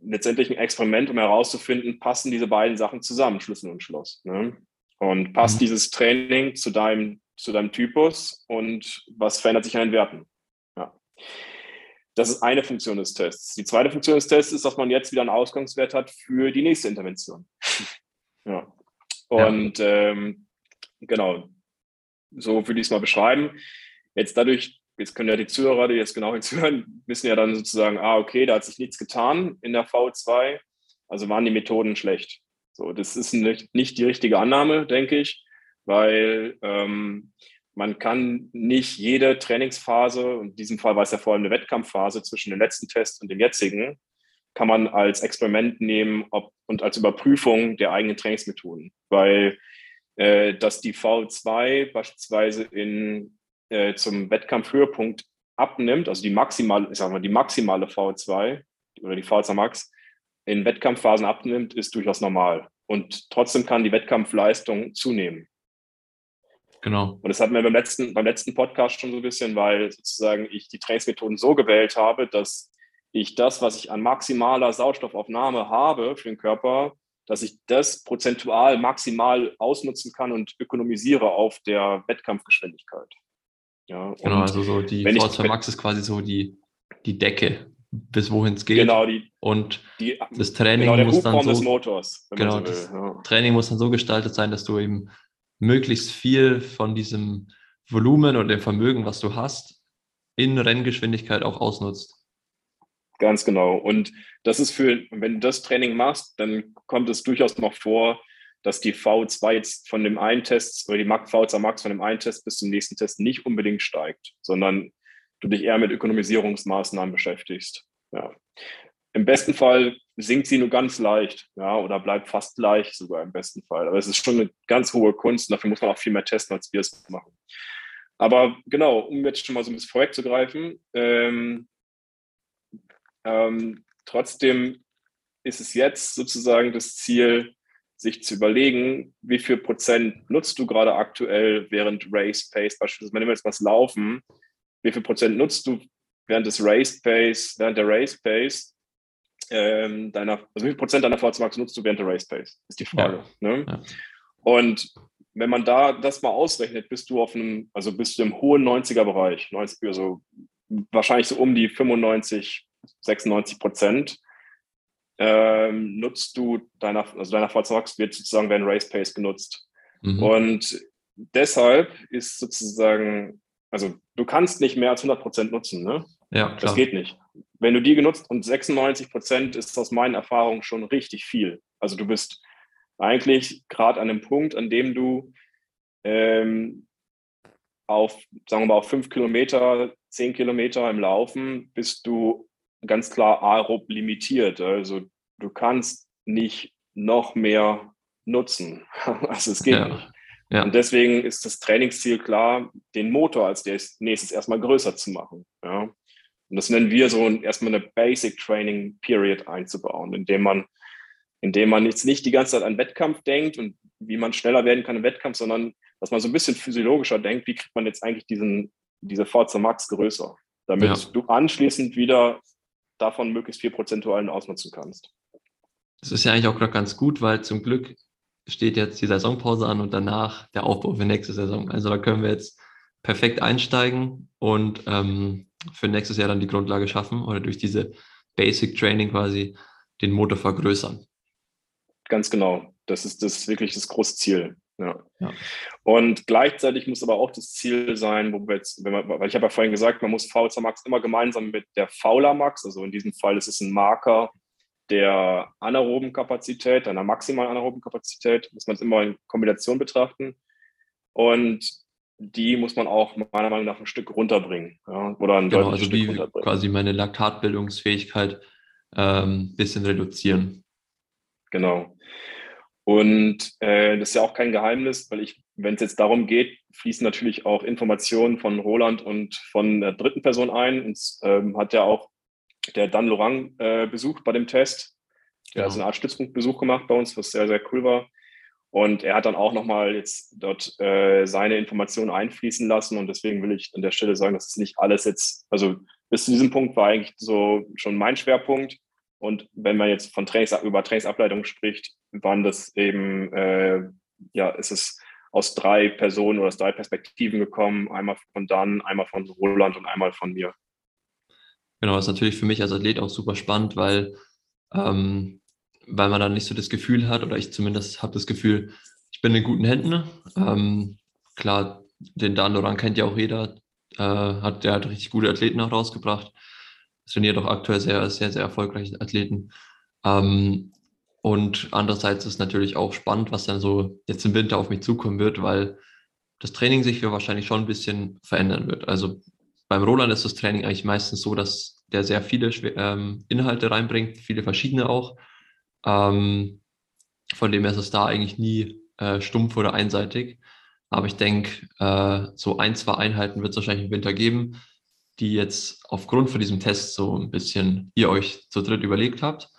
letztendlich ein Experiment, um herauszufinden, passen diese beiden Sachen zusammen, Schlüssel und Schloss. Ne? Und passt mhm. dieses Training zu deinem, zu deinem Typus und was verändert sich an den Werten? Ja. Das ist eine Funktion des Tests. Die zweite Funktion des Tests ist, dass man jetzt wieder einen Ausgangswert hat für die nächste Intervention. ja. Und ja. Ähm, genau, so würde ich es mal beschreiben. jetzt dadurch, jetzt können ja die Zuhörer, die jetzt genau hinzuhören, wissen ja dann sozusagen, ah, okay, da hat sich nichts getan in der V2, also waren die Methoden schlecht. So, das ist nicht, die richtige Annahme, denke ich, weil ähm, man kann nicht jede Trainingsphase, in diesem Fall war es ja vor allem eine Wettkampfphase zwischen dem letzten Test und dem jetzigen, kann man als Experiment nehmen ob, und als Überprüfung der eigenen Trainingsmethoden. Weil äh, dass die V2 beispielsweise in, äh, zum Wettkampfhöhepunkt abnimmt, also die maximale, ich sag mal, die maximale V2 oder die V2 Max in Wettkampfphasen abnimmt, ist durchaus normal. Und trotzdem kann die Wettkampfleistung zunehmen. Genau. Und das hatten wir beim letzten, beim letzten Podcast schon so ein bisschen, weil sozusagen ich die Trainingsmethoden so gewählt habe, dass ich das, was ich an maximaler Sauerstoffaufnahme habe für den Körper, dass ich das prozentual maximal ausnutzen kann und ökonomisiere auf der Wettkampfgeschwindigkeit. Ja, genau, also so die V2 Max ist quasi so die, die Decke, bis wohin es geht. Genau, die, und die, das Training genau, muss dann so, des Motors. genau, so das ja. Training muss dann so gestaltet sein, dass du eben möglichst viel von diesem Volumen oder dem Vermögen, was du hast, in Renngeschwindigkeit auch ausnutzt. Ganz genau. Und das ist für, wenn du das Training machst, dann kommt es durchaus noch vor, dass die V2 jetzt von dem einen Test oder die V2 Max von dem einen Test bis zum nächsten Test nicht unbedingt steigt, sondern du dich eher mit Ökonomisierungsmaßnahmen beschäftigst. Ja. Im besten Fall sinkt sie nur ganz leicht, ja, oder bleibt fast gleich sogar im besten Fall. Aber es ist schon eine ganz hohe Kunst und dafür muss man auch viel mehr testen, als wir es machen. Aber genau, um jetzt schon mal so ein bisschen vorwegzugreifen, ähm, ähm, trotzdem ist es jetzt sozusagen das Ziel, sich zu überlegen, wie viel Prozent nutzt du gerade aktuell während Race Pace, beispielsweise, wenn wir jetzt was laufen, wie viel Prozent nutzt du während des Race Pace, während der Race Pace, ähm, deiner, also wie viel Prozent deiner VZ Max nutzt du während der Race Pace, ist die Frage. Ja. Ne? Ja. Und wenn man da das mal ausrechnet, bist du auf einem, also bist du im hohen 90er Bereich, 90, also wahrscheinlich so um die 95 96 Prozent ähm, nutzt du deiner, also deiner Fahrzeugs wird sozusagen dein Race Pace genutzt. Mhm. Und deshalb ist sozusagen, also du kannst nicht mehr als 100 Prozent nutzen, ne? Ja, klar. Das geht nicht. Wenn du die genutzt und 96 Prozent ist aus meinen Erfahrungen schon richtig viel. Also du bist eigentlich gerade an einem Punkt, an dem du ähm, auf, sagen wir mal, auf fünf Kilometer, zehn Kilometer im Laufen bist du ganz klar aerob limitiert. Also du kannst nicht noch mehr nutzen. Also es geht ja. nicht. Ja. Und deswegen ist das Trainingsziel klar, den Motor als nächstes erstmal größer zu machen. Ja. Und das nennen wir so erstmal eine Basic Training Period einzubauen, indem man, indem man jetzt nicht die ganze Zeit an Wettkampf denkt und wie man schneller werden kann im Wettkampf, sondern dass man so ein bisschen physiologischer denkt, wie kriegt man jetzt eigentlich diesen, diese Forza Max größer, damit ja. du anschließend wieder davon möglichst viel prozentualen ausnutzen kannst. Das ist ja eigentlich auch gerade ganz gut, weil zum Glück steht jetzt die Saisonpause an und danach der Aufbau für nächste Saison. Also da können wir jetzt perfekt einsteigen und ähm, für nächstes Jahr dann die Grundlage schaffen oder durch diese Basic Training quasi den Motor vergrößern. Ganz genau. Das ist das wirklich das große Ziel. Ja. ja. Und gleichzeitig muss aber auch das Ziel sein, wo wir jetzt, wenn man, weil ich habe ja vorhin gesagt, man muss VZ Max immer gemeinsam mit der Fauler Max, also in diesem Fall ist es ein Marker der anaeroben Kapazität, einer maximalen anaeroben Kapazität, muss man es immer in Kombination betrachten. Und die muss man auch meiner Meinung nach ein Stück runterbringen. Ja, oder ein genau, also Stück runterbringen. quasi meine Laktatbildungsfähigkeit ein ähm, bisschen reduzieren. Genau. Und äh, das ist ja auch kein Geheimnis, weil ich, wenn es jetzt darum geht, fließen natürlich auch Informationen von Roland und von der dritten Person ein. Und ähm, hat ja auch der Dan Lorang äh, besucht bei dem Test. Der genau. hat so eine Art Stützpunktbesuch gemacht bei uns, was sehr, sehr cool war. Und er hat dann auch nochmal jetzt dort äh, seine Informationen einfließen lassen. Und deswegen will ich an der Stelle sagen, dass es nicht alles jetzt, also bis zu diesem Punkt war eigentlich so schon mein Schwerpunkt. Und wenn man jetzt von Trainings, über Trainingsableitung spricht, waren das eben, äh, ja, ist es aus drei Personen oder aus drei Perspektiven gekommen. Einmal von Dan, einmal von Roland und einmal von mir. Genau, das ist natürlich für mich als Athlet auch super spannend, weil, ähm, weil man dann nicht so das Gefühl hat, oder ich zumindest habe das Gefühl, ich bin in guten Händen. Ähm, klar, den Dan Loran kennt ja auch jeder, äh, hat, der hat richtig gute Athleten auch rausgebracht. Trainiert auch aktuell sehr, sehr, sehr erfolgreiche Athleten. Ähm, und andererseits ist natürlich auch spannend, was dann so jetzt im Winter auf mich zukommen wird, weil das Training sich ja wahrscheinlich schon ein bisschen verändern wird. Also beim Roland ist das Training eigentlich meistens so, dass der sehr viele ähm, Inhalte reinbringt, viele verschiedene auch. Ähm, von dem her ist es da eigentlich nie äh, stumpf oder einseitig. Aber ich denke, äh, so ein, zwei Einheiten wird es wahrscheinlich im Winter geben, die jetzt aufgrund von diesem Test so ein bisschen ihr euch zu dritt überlegt habt.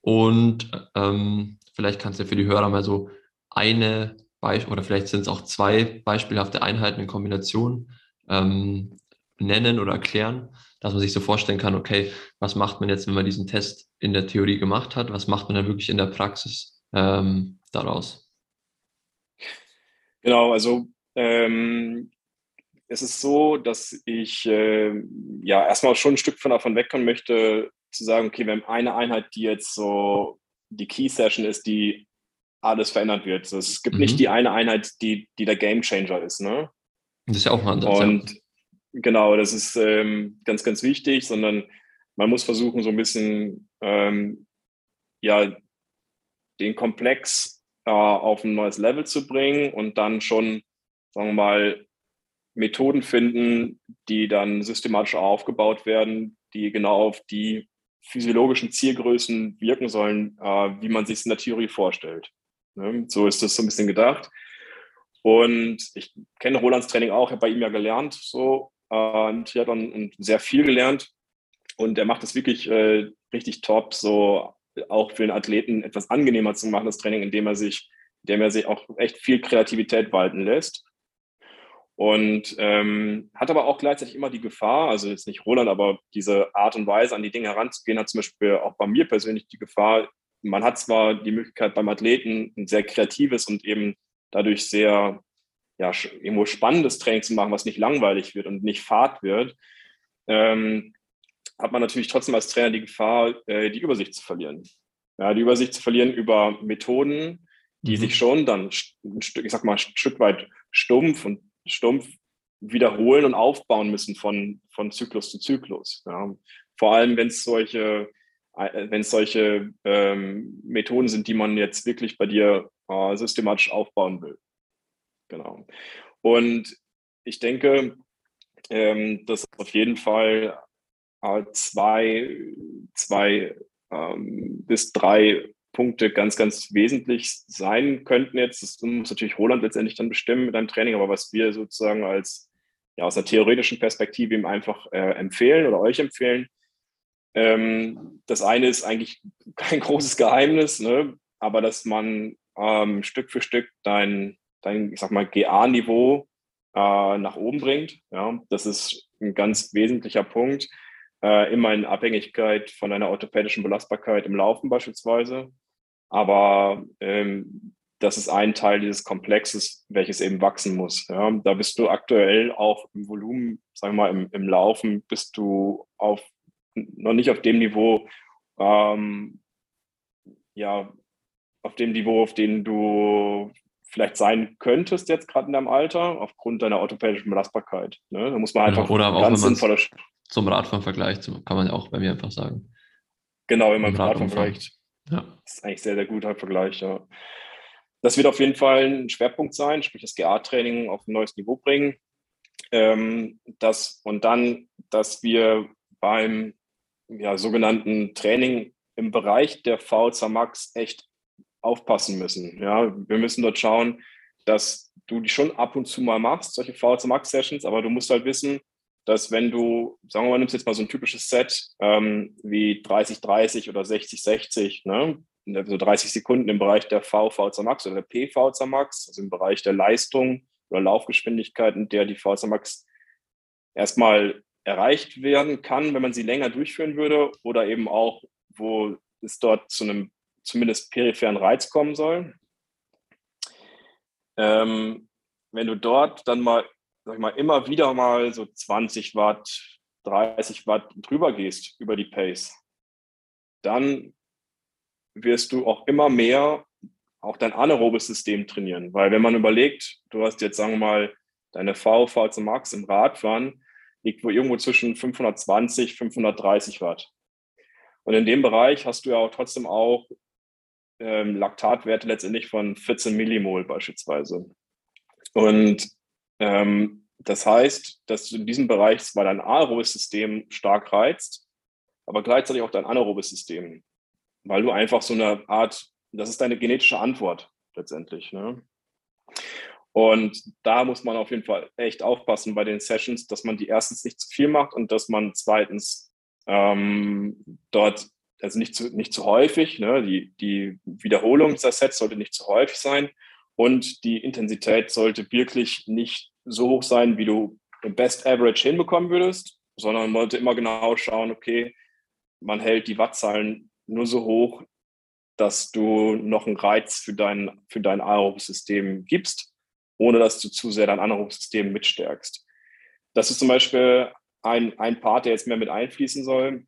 Und ähm, vielleicht kannst du für die Hörer mal so eine Beispiel oder vielleicht sind es auch zwei beispielhafte Einheiten in Kombination ähm, nennen oder erklären, dass man sich so vorstellen kann, okay, was macht man jetzt, wenn man diesen Test in der Theorie gemacht hat, was macht man dann wirklich in der Praxis ähm, daraus? Genau, also ähm, es ist so, dass ich äh, ja erstmal schon ein Stück von davon wegkommen möchte, zu sagen, okay, wir haben eine Einheit, die jetzt so die Key Session ist, die alles verändert wird. Also es gibt mhm. nicht die eine Einheit, die, die der Game Changer ist. Ne? Das ist ja auch ein Ansatz. Und ja. genau, das ist ähm, ganz, ganz wichtig, sondern man muss versuchen, so ein bisschen ähm, ja, den Komplex äh, auf ein neues Level zu bringen und dann schon, sagen wir mal, Methoden finden, die dann systematisch aufgebaut werden, die genau auf die physiologischen Zielgrößen wirken sollen, äh, wie man sich es in der Theorie vorstellt. Ne? So ist das so ein bisschen gedacht. Und ich kenne Rolands Training auch, habe bei ihm ja gelernt, so äh, im Triathlon und sehr viel gelernt. Und er macht das wirklich äh, richtig top, so auch für den Athleten etwas angenehmer zu machen, das Training, indem er sich, indem er sich auch echt viel Kreativität walten lässt. Und ähm, hat aber auch gleichzeitig immer die Gefahr, also jetzt nicht Roland, aber diese Art und Weise, an die Dinge heranzugehen, hat zum Beispiel auch bei mir persönlich die Gefahr, man hat zwar die Möglichkeit beim Athleten ein sehr kreatives und eben dadurch sehr ja, irgendwo spannendes Training zu machen, was nicht langweilig wird und nicht fad wird, ähm, hat man natürlich trotzdem als Trainer die Gefahr, äh, die Übersicht zu verlieren. Ja, die Übersicht zu verlieren über Methoden, die mhm. sich schon dann ein Stück, ich sag mal, ein Stück weit stumpf und stumpf wiederholen und aufbauen müssen von, von Zyklus zu Zyklus. Ja. Vor allem, wenn es solche äh, wenn solche ähm, Methoden sind, die man jetzt wirklich bei dir äh, systematisch aufbauen will. Genau. Und ich denke, ähm, dass auf jeden Fall äh, zwei, zwei ähm, bis drei Punkte ganz, ganz wesentlich sein könnten jetzt. Das muss natürlich Roland letztendlich dann bestimmen mit einem Training, aber was wir sozusagen als ja, aus einer theoretischen Perspektive ihm einfach äh, empfehlen oder euch empfehlen, ähm, das eine ist eigentlich kein großes Geheimnis, ne? aber dass man ähm, Stück für Stück dein, dein ich sag mal, GA-Niveau äh, nach oben bringt. Ja? Das ist ein ganz wesentlicher Punkt. Äh, immer in Abhängigkeit von einer orthopädischen Belastbarkeit im Laufen beispielsweise. Aber ähm, das ist ein Teil dieses Komplexes, welches eben wachsen muss. Ja. Da bist du aktuell auch im Volumen, sagen wir mal, im, im Laufen, bist du auf noch nicht auf dem Niveau, ähm, ja, auf dem Niveau, auf dem du vielleicht sein könntest jetzt gerade in deinem Alter, aufgrund deiner orthopädischen Belastbarkeit. Ne? Da muss man einfach oder ganz sinnvoller zum Radfahren vergleicht, kann man ja auch bei mir einfach sagen. Genau, wenn man Radfahren vergleicht. Ja. Das ist eigentlich sehr, sehr guter Vergleich, ja. Das wird auf jeden Fall ein Schwerpunkt sein, sprich das GA-Training auf ein neues Niveau bringen. Ähm, das, und dann, dass wir beim ja, sogenannten Training im Bereich der VZ Max echt aufpassen müssen. Ja, wir müssen dort schauen, dass du die schon ab und zu mal machst, solche VZ Max Sessions, aber du musst halt wissen, dass wenn du, sagen wir mal, nimmst jetzt mal so ein typisches Set ähm, wie 30-30 oder 60-60, ne? so 30 Sekunden im Bereich der VVZ Max oder der PVZ Max, also im Bereich der Leistung oder Laufgeschwindigkeit, in der die VZ Max erstmal erreicht werden kann, wenn man sie länger durchführen würde oder eben auch, wo es dort zu einem zumindest peripheren Reiz kommen soll. Ähm, wenn du dort dann mal, sag ich mal, immer wieder mal so 20 Watt, 30 Watt drüber gehst über die Pace, dann wirst du auch immer mehr auch dein anaerobes System trainieren. Weil wenn man überlegt, du hast jetzt, sagen wir mal, deine V, V zum Max im Radfahren, liegt wohl irgendwo zwischen 520, 530 Watt. Und in dem Bereich hast du ja auch trotzdem auch ähm, Laktatwerte letztendlich von 14 Millimol beispielsweise. Und ähm, das heißt, dass du in diesem Bereich zwar dein aerobes System stark reizt, aber gleichzeitig auch dein anaerobes System, weil du einfach so eine Art, das ist deine genetische Antwort letztendlich. Ne? Und da muss man auf jeden Fall echt aufpassen bei den Sessions, dass man die erstens nicht zu viel macht und dass man zweitens ähm, dort, also nicht zu, nicht zu häufig, ne? die, die Wiederholung dieser Sets sollte nicht zu häufig sein und die Intensität sollte wirklich nicht so hoch sein, wie du im Best Average hinbekommen würdest, sondern man sollte immer genau schauen, okay, man hält die Wattzahlen nur so hoch, dass du noch einen Reiz für dein, für dein aerobes System gibst, ohne dass du zu sehr dein anaerobes System mitstärkst. Das ist zum Beispiel ein, ein Part, der jetzt mehr mit einfließen soll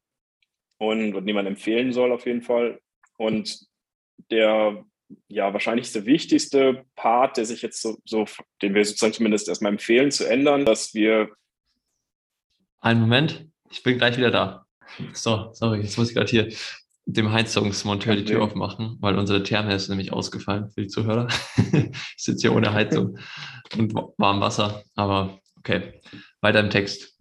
und, und den empfehlen soll auf jeden Fall. Und der ja wahrscheinlich der wichtigste Part, der sich jetzt so, so, den wir sozusagen zumindest erstmal empfehlen zu ändern, dass wir. Einen Moment, ich bin gleich wieder da. So, sorry, jetzt muss ich gerade hier dem Heizungsmonteur die Tür aufmachen, weil unsere Therme ist nämlich ausgefallen für die Zuhörer. ich sitze hier ohne Heizung und warm Wasser, aber okay, weiter im Text.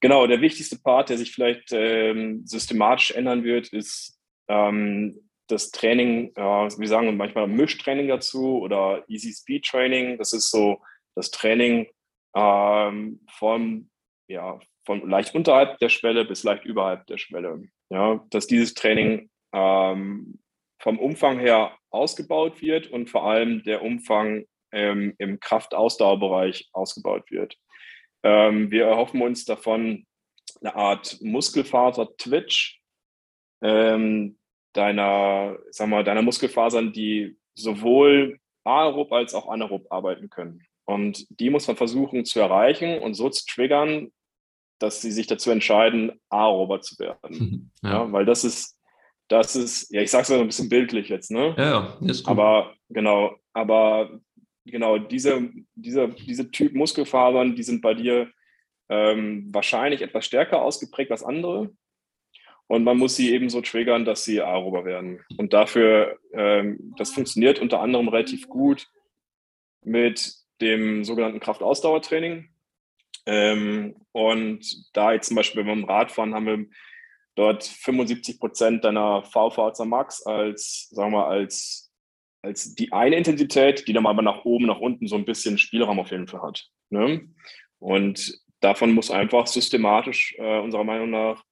Genau, der wichtigste Part, der sich vielleicht ähm, systematisch ändern wird, ist ähm, das Training, äh, wir sagen manchmal Mischtraining dazu oder Easy Speed Training. Das ist so das Training ähm, vom, ja, von leicht unterhalb der Schwelle bis leicht überhalb der Schwelle. Ja, dass dieses Training ähm, vom Umfang her ausgebaut wird und vor allem der Umfang ähm, im Kraftausdauerbereich ausgebaut wird. Ähm, wir erhoffen uns davon eine Art Muskelfaser-Twitch ähm, deiner, sag mal, deiner Muskelfasern, die sowohl aerob als auch anaerob arbeiten können. Und die muss man versuchen zu erreichen und so zu triggern, dass sie sich dazu entscheiden, aerober zu werden. Ja. ja. weil das ist, das ist, ja, ich sage es mal ein bisschen bildlich jetzt, ne? Ja, ja, ist gut. Aber genau, aber genau, diese, diese, diese Typ Muskelfasern, die sind bei dir ähm, wahrscheinlich etwas stärker ausgeprägt als andere. Und man muss sie eben so triggern, dass sie aerober werden. Und dafür, ähm, das funktioniert unter anderem relativ gut mit dem sogenannten Kraftausdauertraining. Ähm, und da jetzt zum Beispiel beim Radfahren haben wir dort 75 Prozent deiner VVZ Max als, sagen wir, als, als die eine Intensität, die dann aber nach oben, nach unten so ein bisschen Spielraum auf jeden Fall hat. Ne? Und davon muss einfach systematisch äh, unserer Meinung nach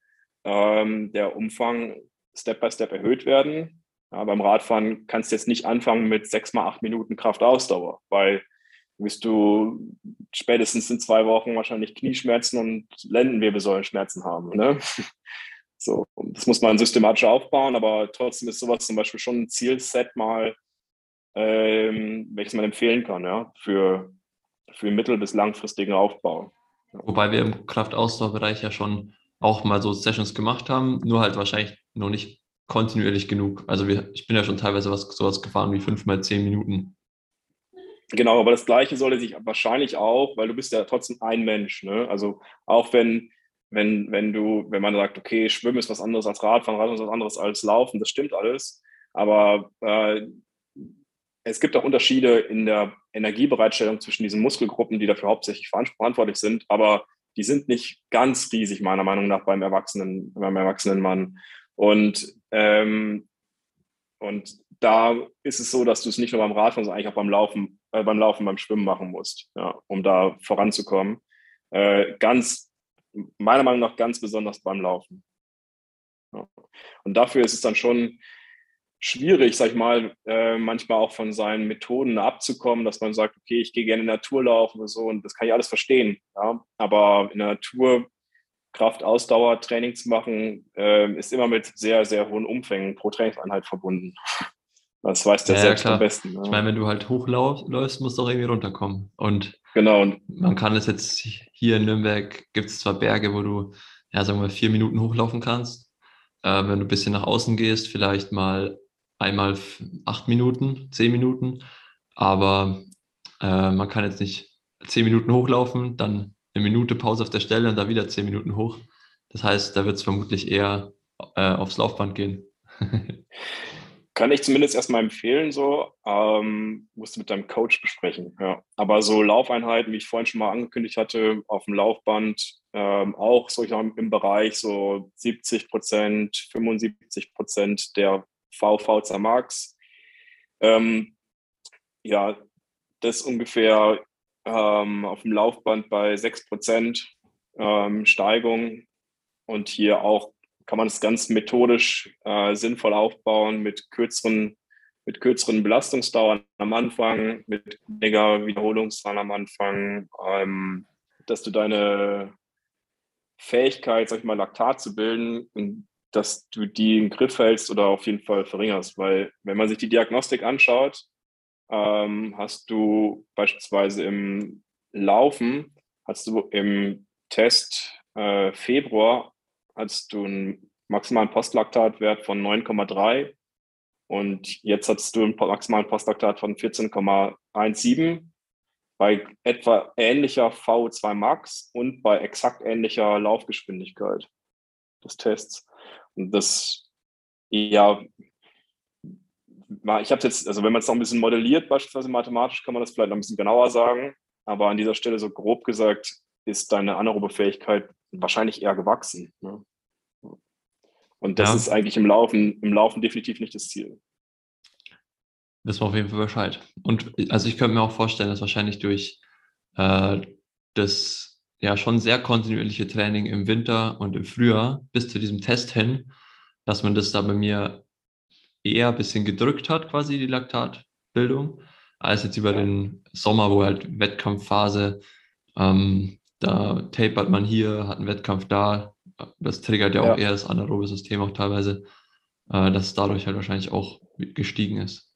ähm, der Umfang Step by Step erhöht werden. Ja, beim Radfahren kannst du jetzt nicht anfangen mit sechs mal acht Minuten Kraftausdauer, weil wirst du spätestens in zwei Wochen wahrscheinlich Knieschmerzen und Lendenwirbelsäulenschmerzen haben. Ne? So, das muss man systematisch aufbauen, aber trotzdem ist sowas zum Beispiel schon ein Zielset mal, ähm, welches man empfehlen kann, ja, für, für mittel- bis langfristigen Aufbau. Wobei wir im Kraftausdauerbereich ja schon auch mal so Sessions gemacht haben, nur halt wahrscheinlich noch nicht kontinuierlich genug. Also wir, ich bin ja schon teilweise was, sowas gefahren wie fünf mal zehn Minuten. Genau, aber das Gleiche sollte sich wahrscheinlich auch, weil du bist ja trotzdem ein Mensch. Ne? Also auch wenn, wenn, wenn du, wenn man sagt, okay, Schwimmen ist was anderes als Radfahren, Radfahren ist was anderes als Laufen, das stimmt alles. Aber äh, es gibt auch Unterschiede in der Energiebereitstellung zwischen diesen Muskelgruppen, die dafür hauptsächlich verantwortlich sind. Aber die sind nicht ganz riesig, meiner Meinung nach, beim erwachsenen, beim erwachsenen Mann. Und, ähm, und da ist es so, dass du es nicht nur beim Radfahren, sondern eigentlich auch beim Laufen, äh, beim Laufen, beim Schwimmen machen musst, ja, um da voranzukommen. Äh, ganz, meiner Meinung nach ganz besonders beim Laufen. Ja. Und dafür ist es dann schon schwierig, sag ich mal, äh, manchmal auch von seinen Methoden abzukommen, dass man sagt, okay, ich gehe gerne in der Natur laufen und so und das kann ich alles verstehen. Ja? Aber in der Natur Kraft-Ausdauer-Training zu machen, äh, ist immer mit sehr, sehr hohen Umfängen pro Trainingseinheit verbunden. Das weiß der ja, selbst klar. am besten. Ja. Ich meine, wenn du halt hochläufst, musst du auch irgendwie runterkommen. Und genau. man kann es jetzt hier in Nürnberg, gibt es zwar Berge, wo du, ja, sagen wir, vier Minuten hochlaufen kannst. Äh, wenn du ein bisschen nach außen gehst, vielleicht mal einmal acht Minuten, zehn Minuten, aber äh, man kann jetzt nicht zehn Minuten hochlaufen, dann eine Minute Pause auf der Stelle und da wieder zehn Minuten hoch. Das heißt, da wird es vermutlich eher äh, aufs Laufband gehen. Kann ich zumindest erstmal empfehlen, so. Ähm, musst du mit deinem Coach besprechen, ja. Aber so Laufeinheiten, wie ich vorhin schon mal angekündigt hatte, auf dem Laufband, ähm, auch so ich sag, im Bereich so 70 Prozent, 75 Prozent der VVZ Max. Ähm, ja, das ungefähr ähm, auf dem Laufband bei 6 Prozent ähm, Steigung und hier auch kann man es ganz methodisch äh, sinnvoll aufbauen mit kürzeren, mit kürzeren Belastungsdauern am Anfang, mit weniger Wiederholungszahlen am Anfang, ähm, dass du deine Fähigkeit, sag ich mal, Laktat zu bilden, dass du die im Griff hältst oder auf jeden Fall verringerst. Weil wenn man sich die Diagnostik anschaut, ähm, hast du beispielsweise im Laufen, hast du im Test äh, Februar hattest du einen maximalen Postlaktatwert von 9,3 und jetzt hattest du einen maximalen Postlaktat von 14,17 bei etwa ähnlicher VO2 Max und bei exakt ähnlicher Laufgeschwindigkeit des Tests. Und das, ja, ich habe jetzt, also wenn man es noch ein bisschen modelliert, beispielsweise mathematisch, kann man das vielleicht noch ein bisschen genauer sagen. Aber an dieser Stelle so grob gesagt, ist deine anaerobe Fähigkeit wahrscheinlich eher gewachsen. Ne? Und das ja. ist eigentlich im Laufen, im Laufen definitiv nicht das Ziel. Wissen wir auf jeden Fall Bescheid. Und also ich könnte mir auch vorstellen, dass wahrscheinlich durch äh, das ja schon sehr kontinuierliche Training im Winter und im Frühjahr bis zu diesem Test hin, dass man das da bei mir eher ein bisschen gedrückt hat, quasi die Laktatbildung, als jetzt über den Sommer, wo halt Wettkampfphase ähm, da tapert man hier, hat einen Wettkampf da. Das triggert ja auch ja. eher das anaerobe System auch teilweise, äh, dass es dadurch halt wahrscheinlich auch gestiegen ist.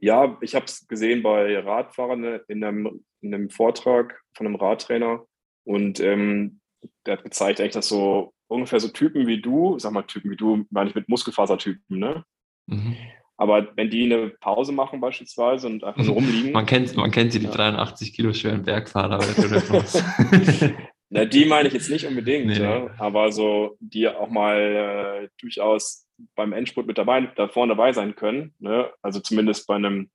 Ja, ich habe es gesehen bei Radfahrern in einem, in einem Vortrag von einem Radtrainer und ähm, der hat gezeigt, eigentlich, dass so ungefähr so Typen wie du, sag mal Typen wie du, meine ich mit Muskelfasertypen, ne? Mhm. Aber wenn die eine Pause machen beispielsweise und einfach nur rumliegen. man kennt, man kennt sie, die ja. 83 Kilo schweren Bergfahrer. Na, die meine ich jetzt nicht unbedingt, nee. ja, aber so, die auch mal äh, durchaus beim Endspurt mit dabei, da vorne dabei sein können. Ne? Also zumindest bei einem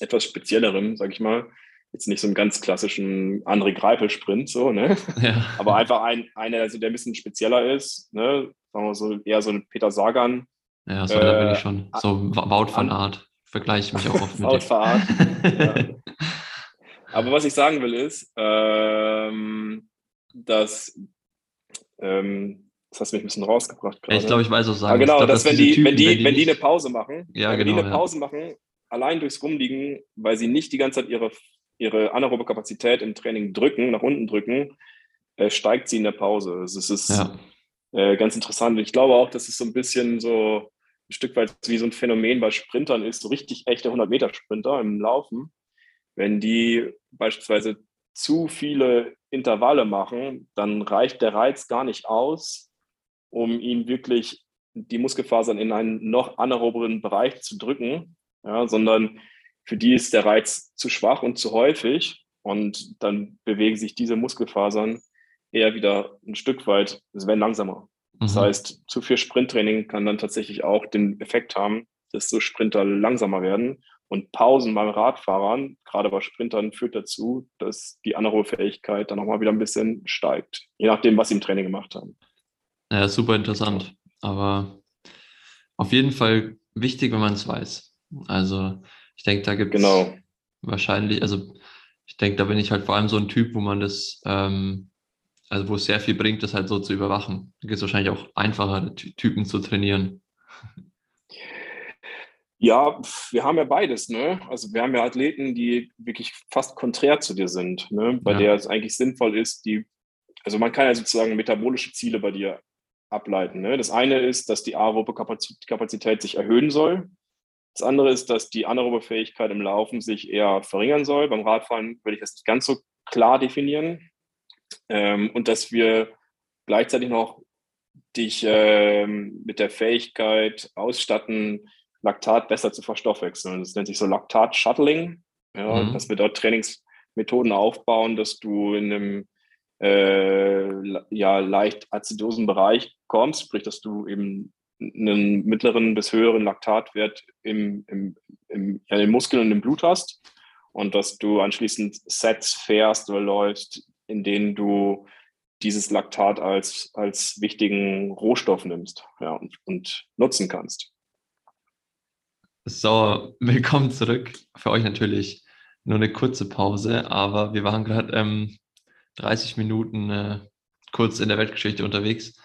etwas spezielleren, sag ich mal. Jetzt nicht so einen ganz klassischen André Greipel-Sprint, so, ne? Ja. Aber einfach ein, einer, also der ein bisschen spezieller ist, ne? Sagen wir so, eher so ein Peter Sagan, ja, so, äh, da bin ich schon. So Wout von Art. Vergleiche mich auch oft mit Wout von Art. ja. Aber was ich sagen will ist, ähm, dass ähm, das hast du mich ein bisschen rausgebracht gerade. Ich glaube, ich weiß, was sagen. Ah, genau, glaub, dass, dass wenn, die, Typen, wenn, die, wenn, die, wenn die eine Pause machen, ja, wenn genau, die eine Pause ja. machen, allein durchs Rumliegen, weil sie nicht die ganze Zeit ihre, ihre anaerobe Kapazität im Training drücken, nach unten drücken, äh, steigt sie in der Pause. Es ist ja. äh, ganz interessant. Ich glaube auch, dass es so ein bisschen so ein Stück weit wie so ein Phänomen bei Sprintern ist, so richtig echte 100-Meter-Sprinter im Laufen, wenn die beispielsweise zu viele Intervalle machen, dann reicht der Reiz gar nicht aus, um ihn wirklich die Muskelfasern in einen noch anaeroberen Bereich zu drücken, ja, sondern für die ist der Reiz zu schwach und zu häufig und dann bewegen sich diese Muskelfasern eher wieder ein Stück weit, es werden langsamer. Das mhm. heißt, zu viel Sprinttraining kann dann tatsächlich auch den Effekt haben, dass so Sprinter langsamer werden. Und Pausen beim Radfahrern, gerade bei Sprintern, führt dazu, dass die anaerobe Fähigkeit dann nochmal wieder ein bisschen steigt, je nachdem, was sie im Training gemacht haben. Ja, super interessant. Aber auf jeden Fall wichtig, wenn man es weiß. Also ich denke, da gibt es genau. wahrscheinlich, also ich denke, da bin ich halt vor allem so ein Typ, wo man das ähm, also wo es sehr viel bringt, das halt so zu überwachen. Da gibt es wahrscheinlich auch einfache Typen zu trainieren. Ja, wir haben ja beides, ne? Also wir haben ja Athleten, die wirklich fast konträr zu dir sind, ne? Bei ja. der es eigentlich sinnvoll ist, die, also man kann ja sozusagen metabolische Ziele bei dir ableiten. Ne? Das eine ist, dass die aerobe Kapazität sich erhöhen soll. Das andere ist, dass die anaerobe Fähigkeit im Laufen sich eher verringern soll. Beim Radfahren würde ich das nicht ganz so klar definieren. Ähm, und dass wir gleichzeitig noch dich ähm, mit der Fähigkeit ausstatten, Laktat besser zu verstoffwechseln. Das nennt sich so Laktat-Shuttling, ja, mhm. dass wir dort Trainingsmethoden aufbauen, dass du in einem äh, ja, leicht azidosen Bereich kommst, sprich, dass du eben einen mittleren bis höheren Laktatwert im, im, im, ja, in den Muskeln und im Blut hast und dass du anschließend Sets fährst oder läufst, in denen du dieses Laktat als, als wichtigen Rohstoff nimmst ja, und, und nutzen kannst. So, willkommen zurück. Für euch natürlich nur eine kurze Pause, aber wir waren gerade ähm, 30 Minuten äh, kurz in der Weltgeschichte unterwegs.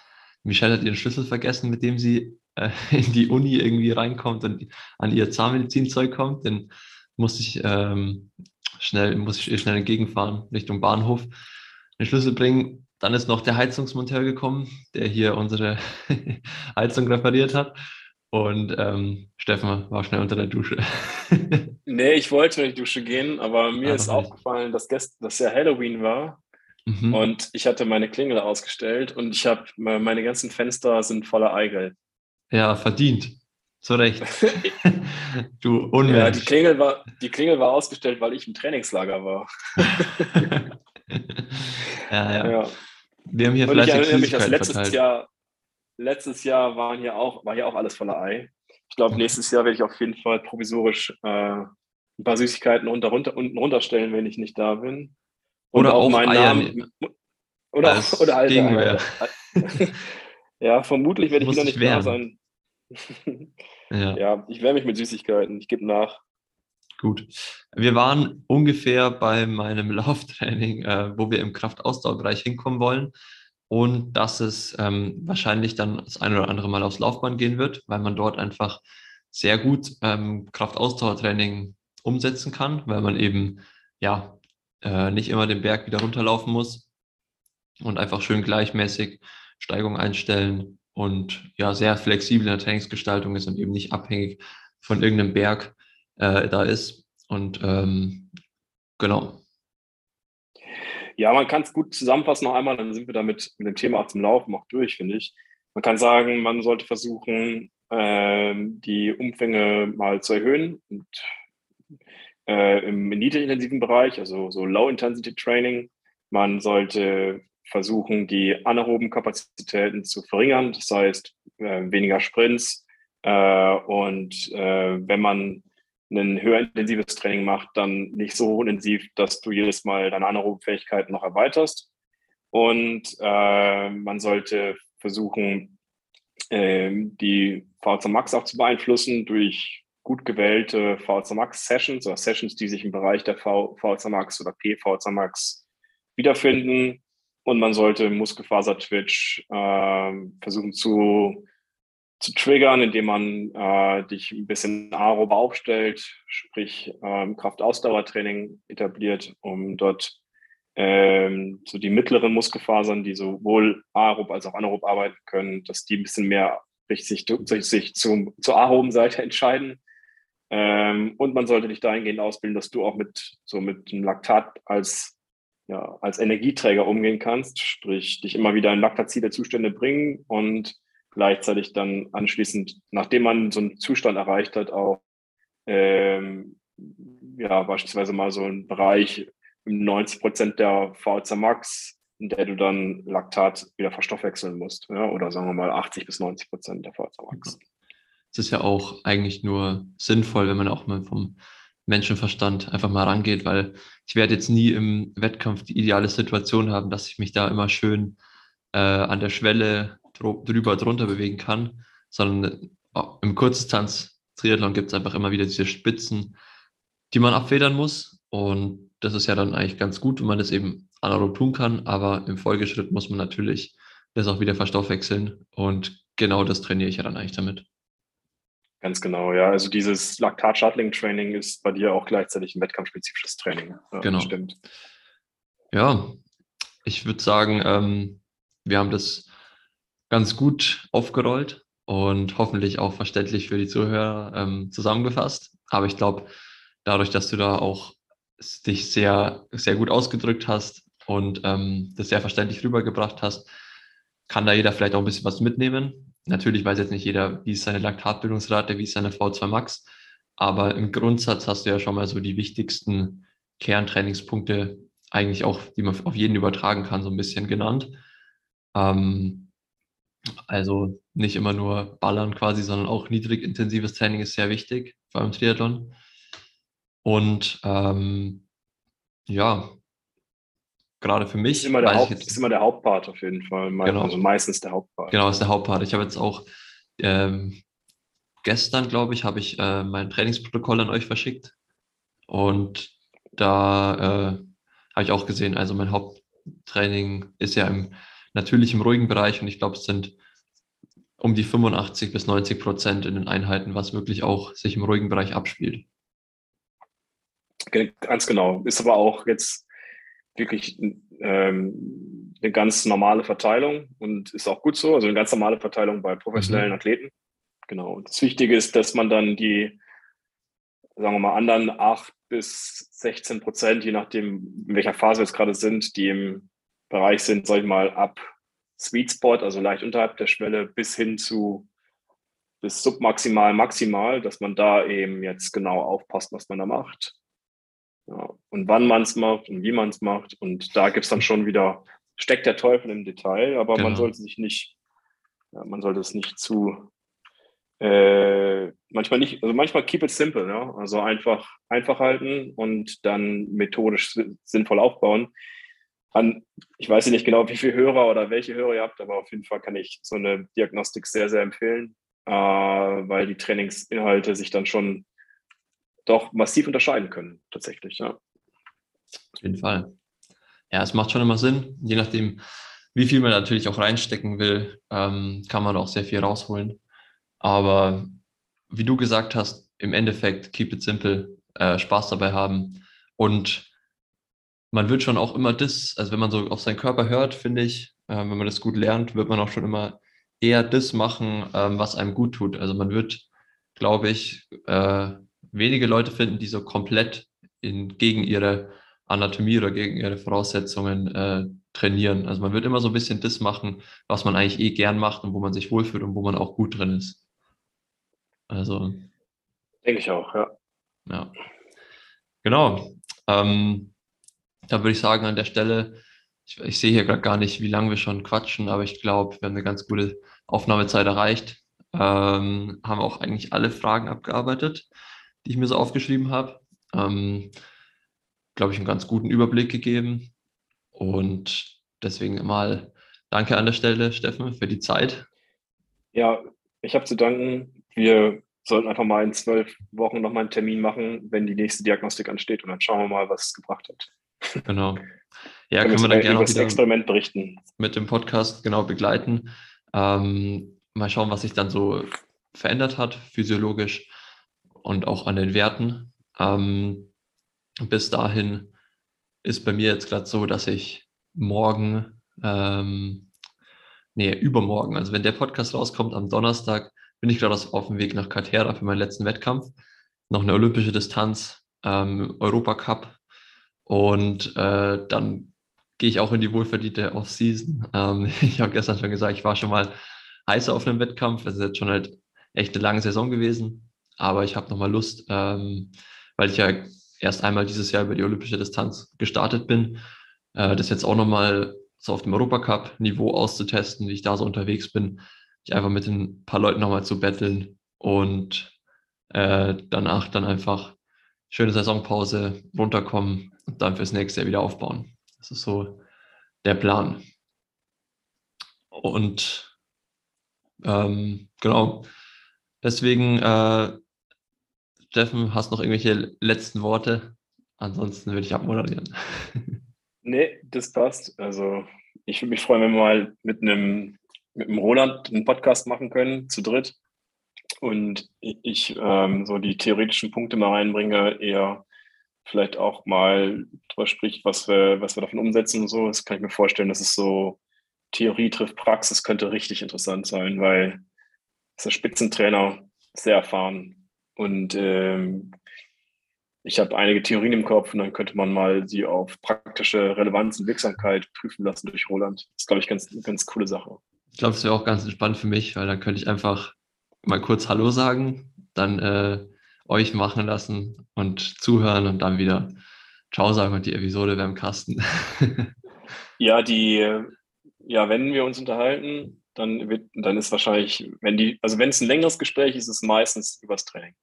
Michelle hat ihren Schlüssel vergessen, mit dem sie äh, in die Uni irgendwie reinkommt und an ihr Zahnmedizinzeug kommt. Den musste ich ähm, schnell, muss ich ihr schnell entgegenfahren Richtung Bahnhof, den Schlüssel bringen. Dann ist noch der Heizungsmonteur gekommen, der hier unsere Heizung repariert hat. Und ähm, Steffen war schnell unter der Dusche. nee, ich wollte in die Dusche gehen, aber mir ah, ist aufgefallen, dass, gest dass ja Halloween war. Mhm. Und ich hatte meine Klingel ausgestellt und ich habe meine ganzen Fenster sind voller Eigelb. Ja, verdient. Zu Recht. du Unmensch. Ja, die Klingel, war, die Klingel war ausgestellt, weil ich im Trainingslager war. ja, ja, ja, Wir haben hier und vielleicht ich erinnere mich, dass letztes verteilt. Jahr, letztes Jahr waren hier auch, war hier auch alles voller Ei. Ich glaube, nächstes Jahr werde ich auf jeden Fall provisorisch äh, ein paar Süßigkeiten unter, runter, unten runterstellen, wenn ich nicht da bin. Und oder auch, meinen Eier Namen. Oder, oder alte Eier. ja, vermutlich werde ich wieder nicht da sein. ja. ja, ich wehre mich mit Süßigkeiten. Ich gebe nach. Gut. Wir waren ungefähr bei meinem Lauftraining, äh, wo wir im Kraftausdauerbereich hinkommen wollen. Und dass es ähm, wahrscheinlich dann das ein oder andere Mal aufs Laufband gehen wird, weil man dort einfach sehr gut ähm, Kraftausdauertraining umsetzen kann, weil man eben ja äh, nicht immer den Berg wieder runterlaufen muss und einfach schön gleichmäßig Steigung einstellen und ja, sehr flexibel in der Trainingsgestaltung ist und eben nicht abhängig von irgendeinem Berg äh, da ist. Und ähm, genau. Ja, man kann es gut zusammenfassen noch einmal, dann sind wir damit mit dem Thema auch zum Laufen auch durch, finde ich. Man kann sagen, man sollte versuchen, äh, die Umfänge mal zu erhöhen und äh, im niedrigintensiven Bereich, also so Low-Intensity-Training. Man sollte versuchen, die anaeroben Kapazitäten zu verringern, das heißt äh, weniger Sprints. Äh, und äh, wenn man ein höher intensives Training macht, dann nicht so intensiv, dass du jedes Mal deine anaeroben Fähigkeiten noch erweiterst. Und äh, man sollte versuchen, ähm, die VZ Max auch zu beeinflussen durch gut gewählte VZ Max Sessions oder Sessions, die sich im Bereich der Max oder Max wiederfinden. Und man sollte Muskelfaser-Twitch äh, versuchen zu, zu triggern, indem man äh, dich ein bisschen aerob aufstellt, sprich ähm, Kraftausdauertraining etabliert, um dort ähm, so die mittleren Muskelfasern, die sowohl aerob als auch anaerob arbeiten können, dass die ein bisschen mehr sich, sich zum, zur aeroben Seite entscheiden. Ähm, und man sollte dich dahingehend ausbilden, dass du auch mit so mit dem Laktat als ja, als Energieträger umgehen kannst, sprich dich immer wieder in laktazide Zustände bringen und gleichzeitig dann anschließend, nachdem man so einen Zustand erreicht hat, auch ähm, ja, beispielsweise mal so einen Bereich im 90 Prozent der VHC Max, in der du dann Laktat wieder verstoffwechseln musst, ja, oder sagen wir mal 80 bis 90 Prozent der VHC Max. Es ist ja auch eigentlich nur sinnvoll, wenn man auch mal vom Menschenverstand einfach mal rangeht, weil ich werde jetzt nie im Wettkampf die ideale Situation haben, dass ich mich da immer schön äh, an der Schwelle drüber drunter bewegen kann, sondern äh, im Kurzdistanz Triathlon gibt es einfach immer wieder diese Spitzen, die man abfedern muss und das ist ja dann eigentlich ganz gut, wenn man das eben anaerob tun kann, aber im Folgeschritt muss man natürlich das auch wieder verstoffwechseln und genau das trainiere ich ja dann eigentlich damit. Ganz genau, ja. Also dieses Laktat-Shuttling-Training ist bei dir auch gleichzeitig ein wettkampfspezifisches Training. Ja, genau. Stimmt. Ja, ich würde sagen, ähm, wir haben das ganz gut aufgerollt und hoffentlich auch verständlich für die Zuhörer ähm, zusammengefasst. Aber ich glaube, dadurch, dass du da auch dich sehr, sehr gut ausgedrückt hast und ähm, das sehr verständlich rübergebracht hast, kann da jeder vielleicht auch ein bisschen was mitnehmen. Natürlich weiß jetzt nicht jeder, wie ist seine Laktatbildungsrate, wie ist seine V2 Max, aber im Grundsatz hast du ja schon mal so die wichtigsten Kerntrainingspunkte eigentlich auch, die man auf jeden übertragen kann, so ein bisschen genannt. Ähm, also nicht immer nur ballern quasi, sondern auch niedrig intensives Training ist sehr wichtig, vor allem Triathlon. Und ähm, ja, gerade für mich. Ist immer, der Haupt, ist immer der Hauptpart auf jeden Fall. Genau. Also meistens der Hauptpart. Genau, ist der Hauptpart. Ich habe jetzt auch ähm, gestern, glaube ich, habe ich äh, mein Trainingsprotokoll an euch verschickt. Und da äh, habe ich auch gesehen, also mein Haupttraining ist ja im natürlich im ruhigen Bereich und ich glaube, es sind um die 85 bis 90 Prozent in den Einheiten, was wirklich auch sich im ruhigen Bereich abspielt. Ganz genau. Ist aber auch jetzt wirklich ähm, eine ganz normale Verteilung und ist auch gut so. Also eine ganz normale Verteilung bei professionellen mhm. Athleten. Genau. Und das Wichtige ist, dass man dann die, sagen wir mal, anderen 8 bis 16 Prozent, je nachdem, in welcher Phase wir jetzt gerade sind, die im Bereich sind, sag ich mal, ab Sweet Spot, also leicht unterhalb der Schwelle, bis hin zu bis submaximal, maximal, dass man da eben jetzt genau aufpasst, was man da macht. Ja, und wann man es macht und wie man es macht. Und da gibt es dann schon wieder, steckt der Teufel im Detail, aber genau. man sollte sich nicht, ja, man sollte es nicht zu, äh, manchmal nicht, also manchmal keep it simple, ja? also einfach, einfach halten und dann methodisch sinnvoll aufbauen. An, ich weiß nicht genau, wie viele Hörer oder welche Hörer ihr habt, aber auf jeden Fall kann ich so eine Diagnostik sehr, sehr empfehlen, äh, weil die Trainingsinhalte sich dann schon doch massiv unterscheiden können, tatsächlich. Ja. Auf jeden Fall. Ja, es macht schon immer Sinn. Je nachdem, wie viel man natürlich auch reinstecken will, ähm, kann man auch sehr viel rausholen. Aber wie du gesagt hast, im Endeffekt keep it simple, äh, Spaß dabei haben und man wird schon auch immer das, also wenn man so auf seinen Körper hört, finde ich, äh, wenn man das gut lernt, wird man auch schon immer eher das machen, ähm, was einem gut tut. Also man wird, glaube ich, äh, wenige Leute finden, die so komplett in, gegen ihre Anatomie oder gegen ihre Voraussetzungen äh, trainieren. Also man wird immer so ein bisschen das machen, was man eigentlich eh gern macht und wo man sich wohlfühlt und wo man auch gut drin ist. Also. Denke ich auch, ja. Ja. Genau. Ähm, da würde ich sagen, an der Stelle, ich, ich sehe hier gerade gar nicht, wie lange wir schon quatschen, aber ich glaube, wir haben eine ganz gute Aufnahmezeit erreicht. Ähm, haben auch eigentlich alle Fragen abgearbeitet, die ich mir so aufgeschrieben habe. Ähm, glaube ich, einen ganz guten Überblick gegeben. Und deswegen mal danke an der Stelle, Steffen, für die Zeit. Ja, ich habe zu danken. Wir sollten einfach mal in zwölf Wochen nochmal einen Termin machen, wenn die nächste Diagnostik ansteht und dann schauen wir mal, was es gebracht hat. Genau. Ja, können wir dann gerne auch wieder Experiment berichten. mit dem Podcast genau begleiten. Ähm, mal schauen, was sich dann so verändert hat, physiologisch und auch an den Werten. Ähm, bis dahin ist bei mir jetzt gerade so, dass ich morgen, ähm, nee, übermorgen, also wenn der Podcast rauskommt am Donnerstag, bin ich gerade auf dem Weg nach Katera für meinen letzten Wettkampf. Noch eine olympische Distanz, ähm, Europacup und äh, dann gehe ich auch in die wohlverdiente Off-Season. Ähm, ich habe gestern schon gesagt, ich war schon mal heißer auf einem Wettkampf. Es ist jetzt schon halt echt eine lange Saison gewesen. Aber ich habe nochmal Lust, ähm, weil ich ja erst einmal dieses Jahr über die olympische Distanz gestartet bin, äh, das jetzt auch nochmal so auf dem Europacup-Niveau auszutesten, wie ich da so unterwegs bin. Ich einfach mit ein paar Leuten nochmal zu betteln und äh, danach dann einfach schöne Saisonpause, runterkommen und dann fürs nächste Jahr wieder aufbauen. Das ist so der Plan. Und ähm, genau, deswegen, äh, Steffen, hast noch irgendwelche letzten Worte? Ansonsten würde ich abmoderieren. Nee, das passt. Also ich würde mich freuen, wenn wir mal mit einem, mit einem Roland einen Podcast machen können, zu dritt und ich ähm, so die theoretischen Punkte mal reinbringe, eher vielleicht auch mal drüber spricht, was wir, was wir davon umsetzen und so. Das kann ich mir vorstellen, dass es so Theorie trifft Praxis könnte richtig interessant sein, weil der Spitzentrainer sehr erfahren und ähm, ich habe einige Theorien im Kopf und dann könnte man mal sie auf praktische Relevanz und Wirksamkeit prüfen lassen durch Roland. Das ist, glaube ich, ganz, eine ganz coole Sache. Ich glaube, es wäre auch ganz entspannt für mich, weil dann könnte ich einfach mal kurz Hallo sagen, dann äh, euch machen lassen und zuhören und dann wieder Ciao sagen und die Episode wäre im Kasten. ja, die, ja, wenn wir uns unterhalten, dann wird, dann ist wahrscheinlich, wenn die, also wenn es ein längeres Gespräch ist, ist es meistens übers Training.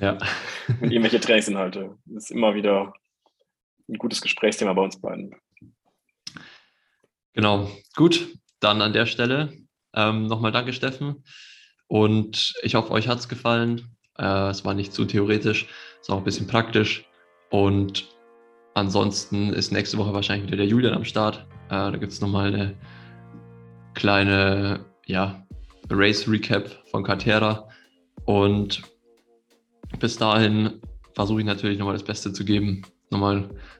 Ja. und irgendwelche Trainingsinhalte. Das ist immer wieder ein gutes Gesprächsthema bei uns beiden. Genau, gut. Dann an der Stelle ähm, nochmal danke, Steffen. Und ich hoffe, euch hat es gefallen. Äh, es war nicht zu theoretisch, es war auch ein bisschen praktisch. Und ansonsten ist nächste Woche wahrscheinlich wieder der Julian am Start. Äh, da gibt es nochmal eine kleine ja, Race-Recap von Cartera. Und bis dahin versuche ich natürlich nochmal das Beste zu geben, nochmal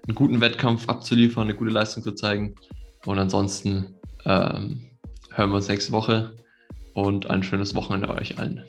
einen guten Wettkampf abzuliefern, eine gute Leistung zu zeigen. Und ansonsten ähm, hören wir uns nächste Woche und ein schönes Wochenende euch allen.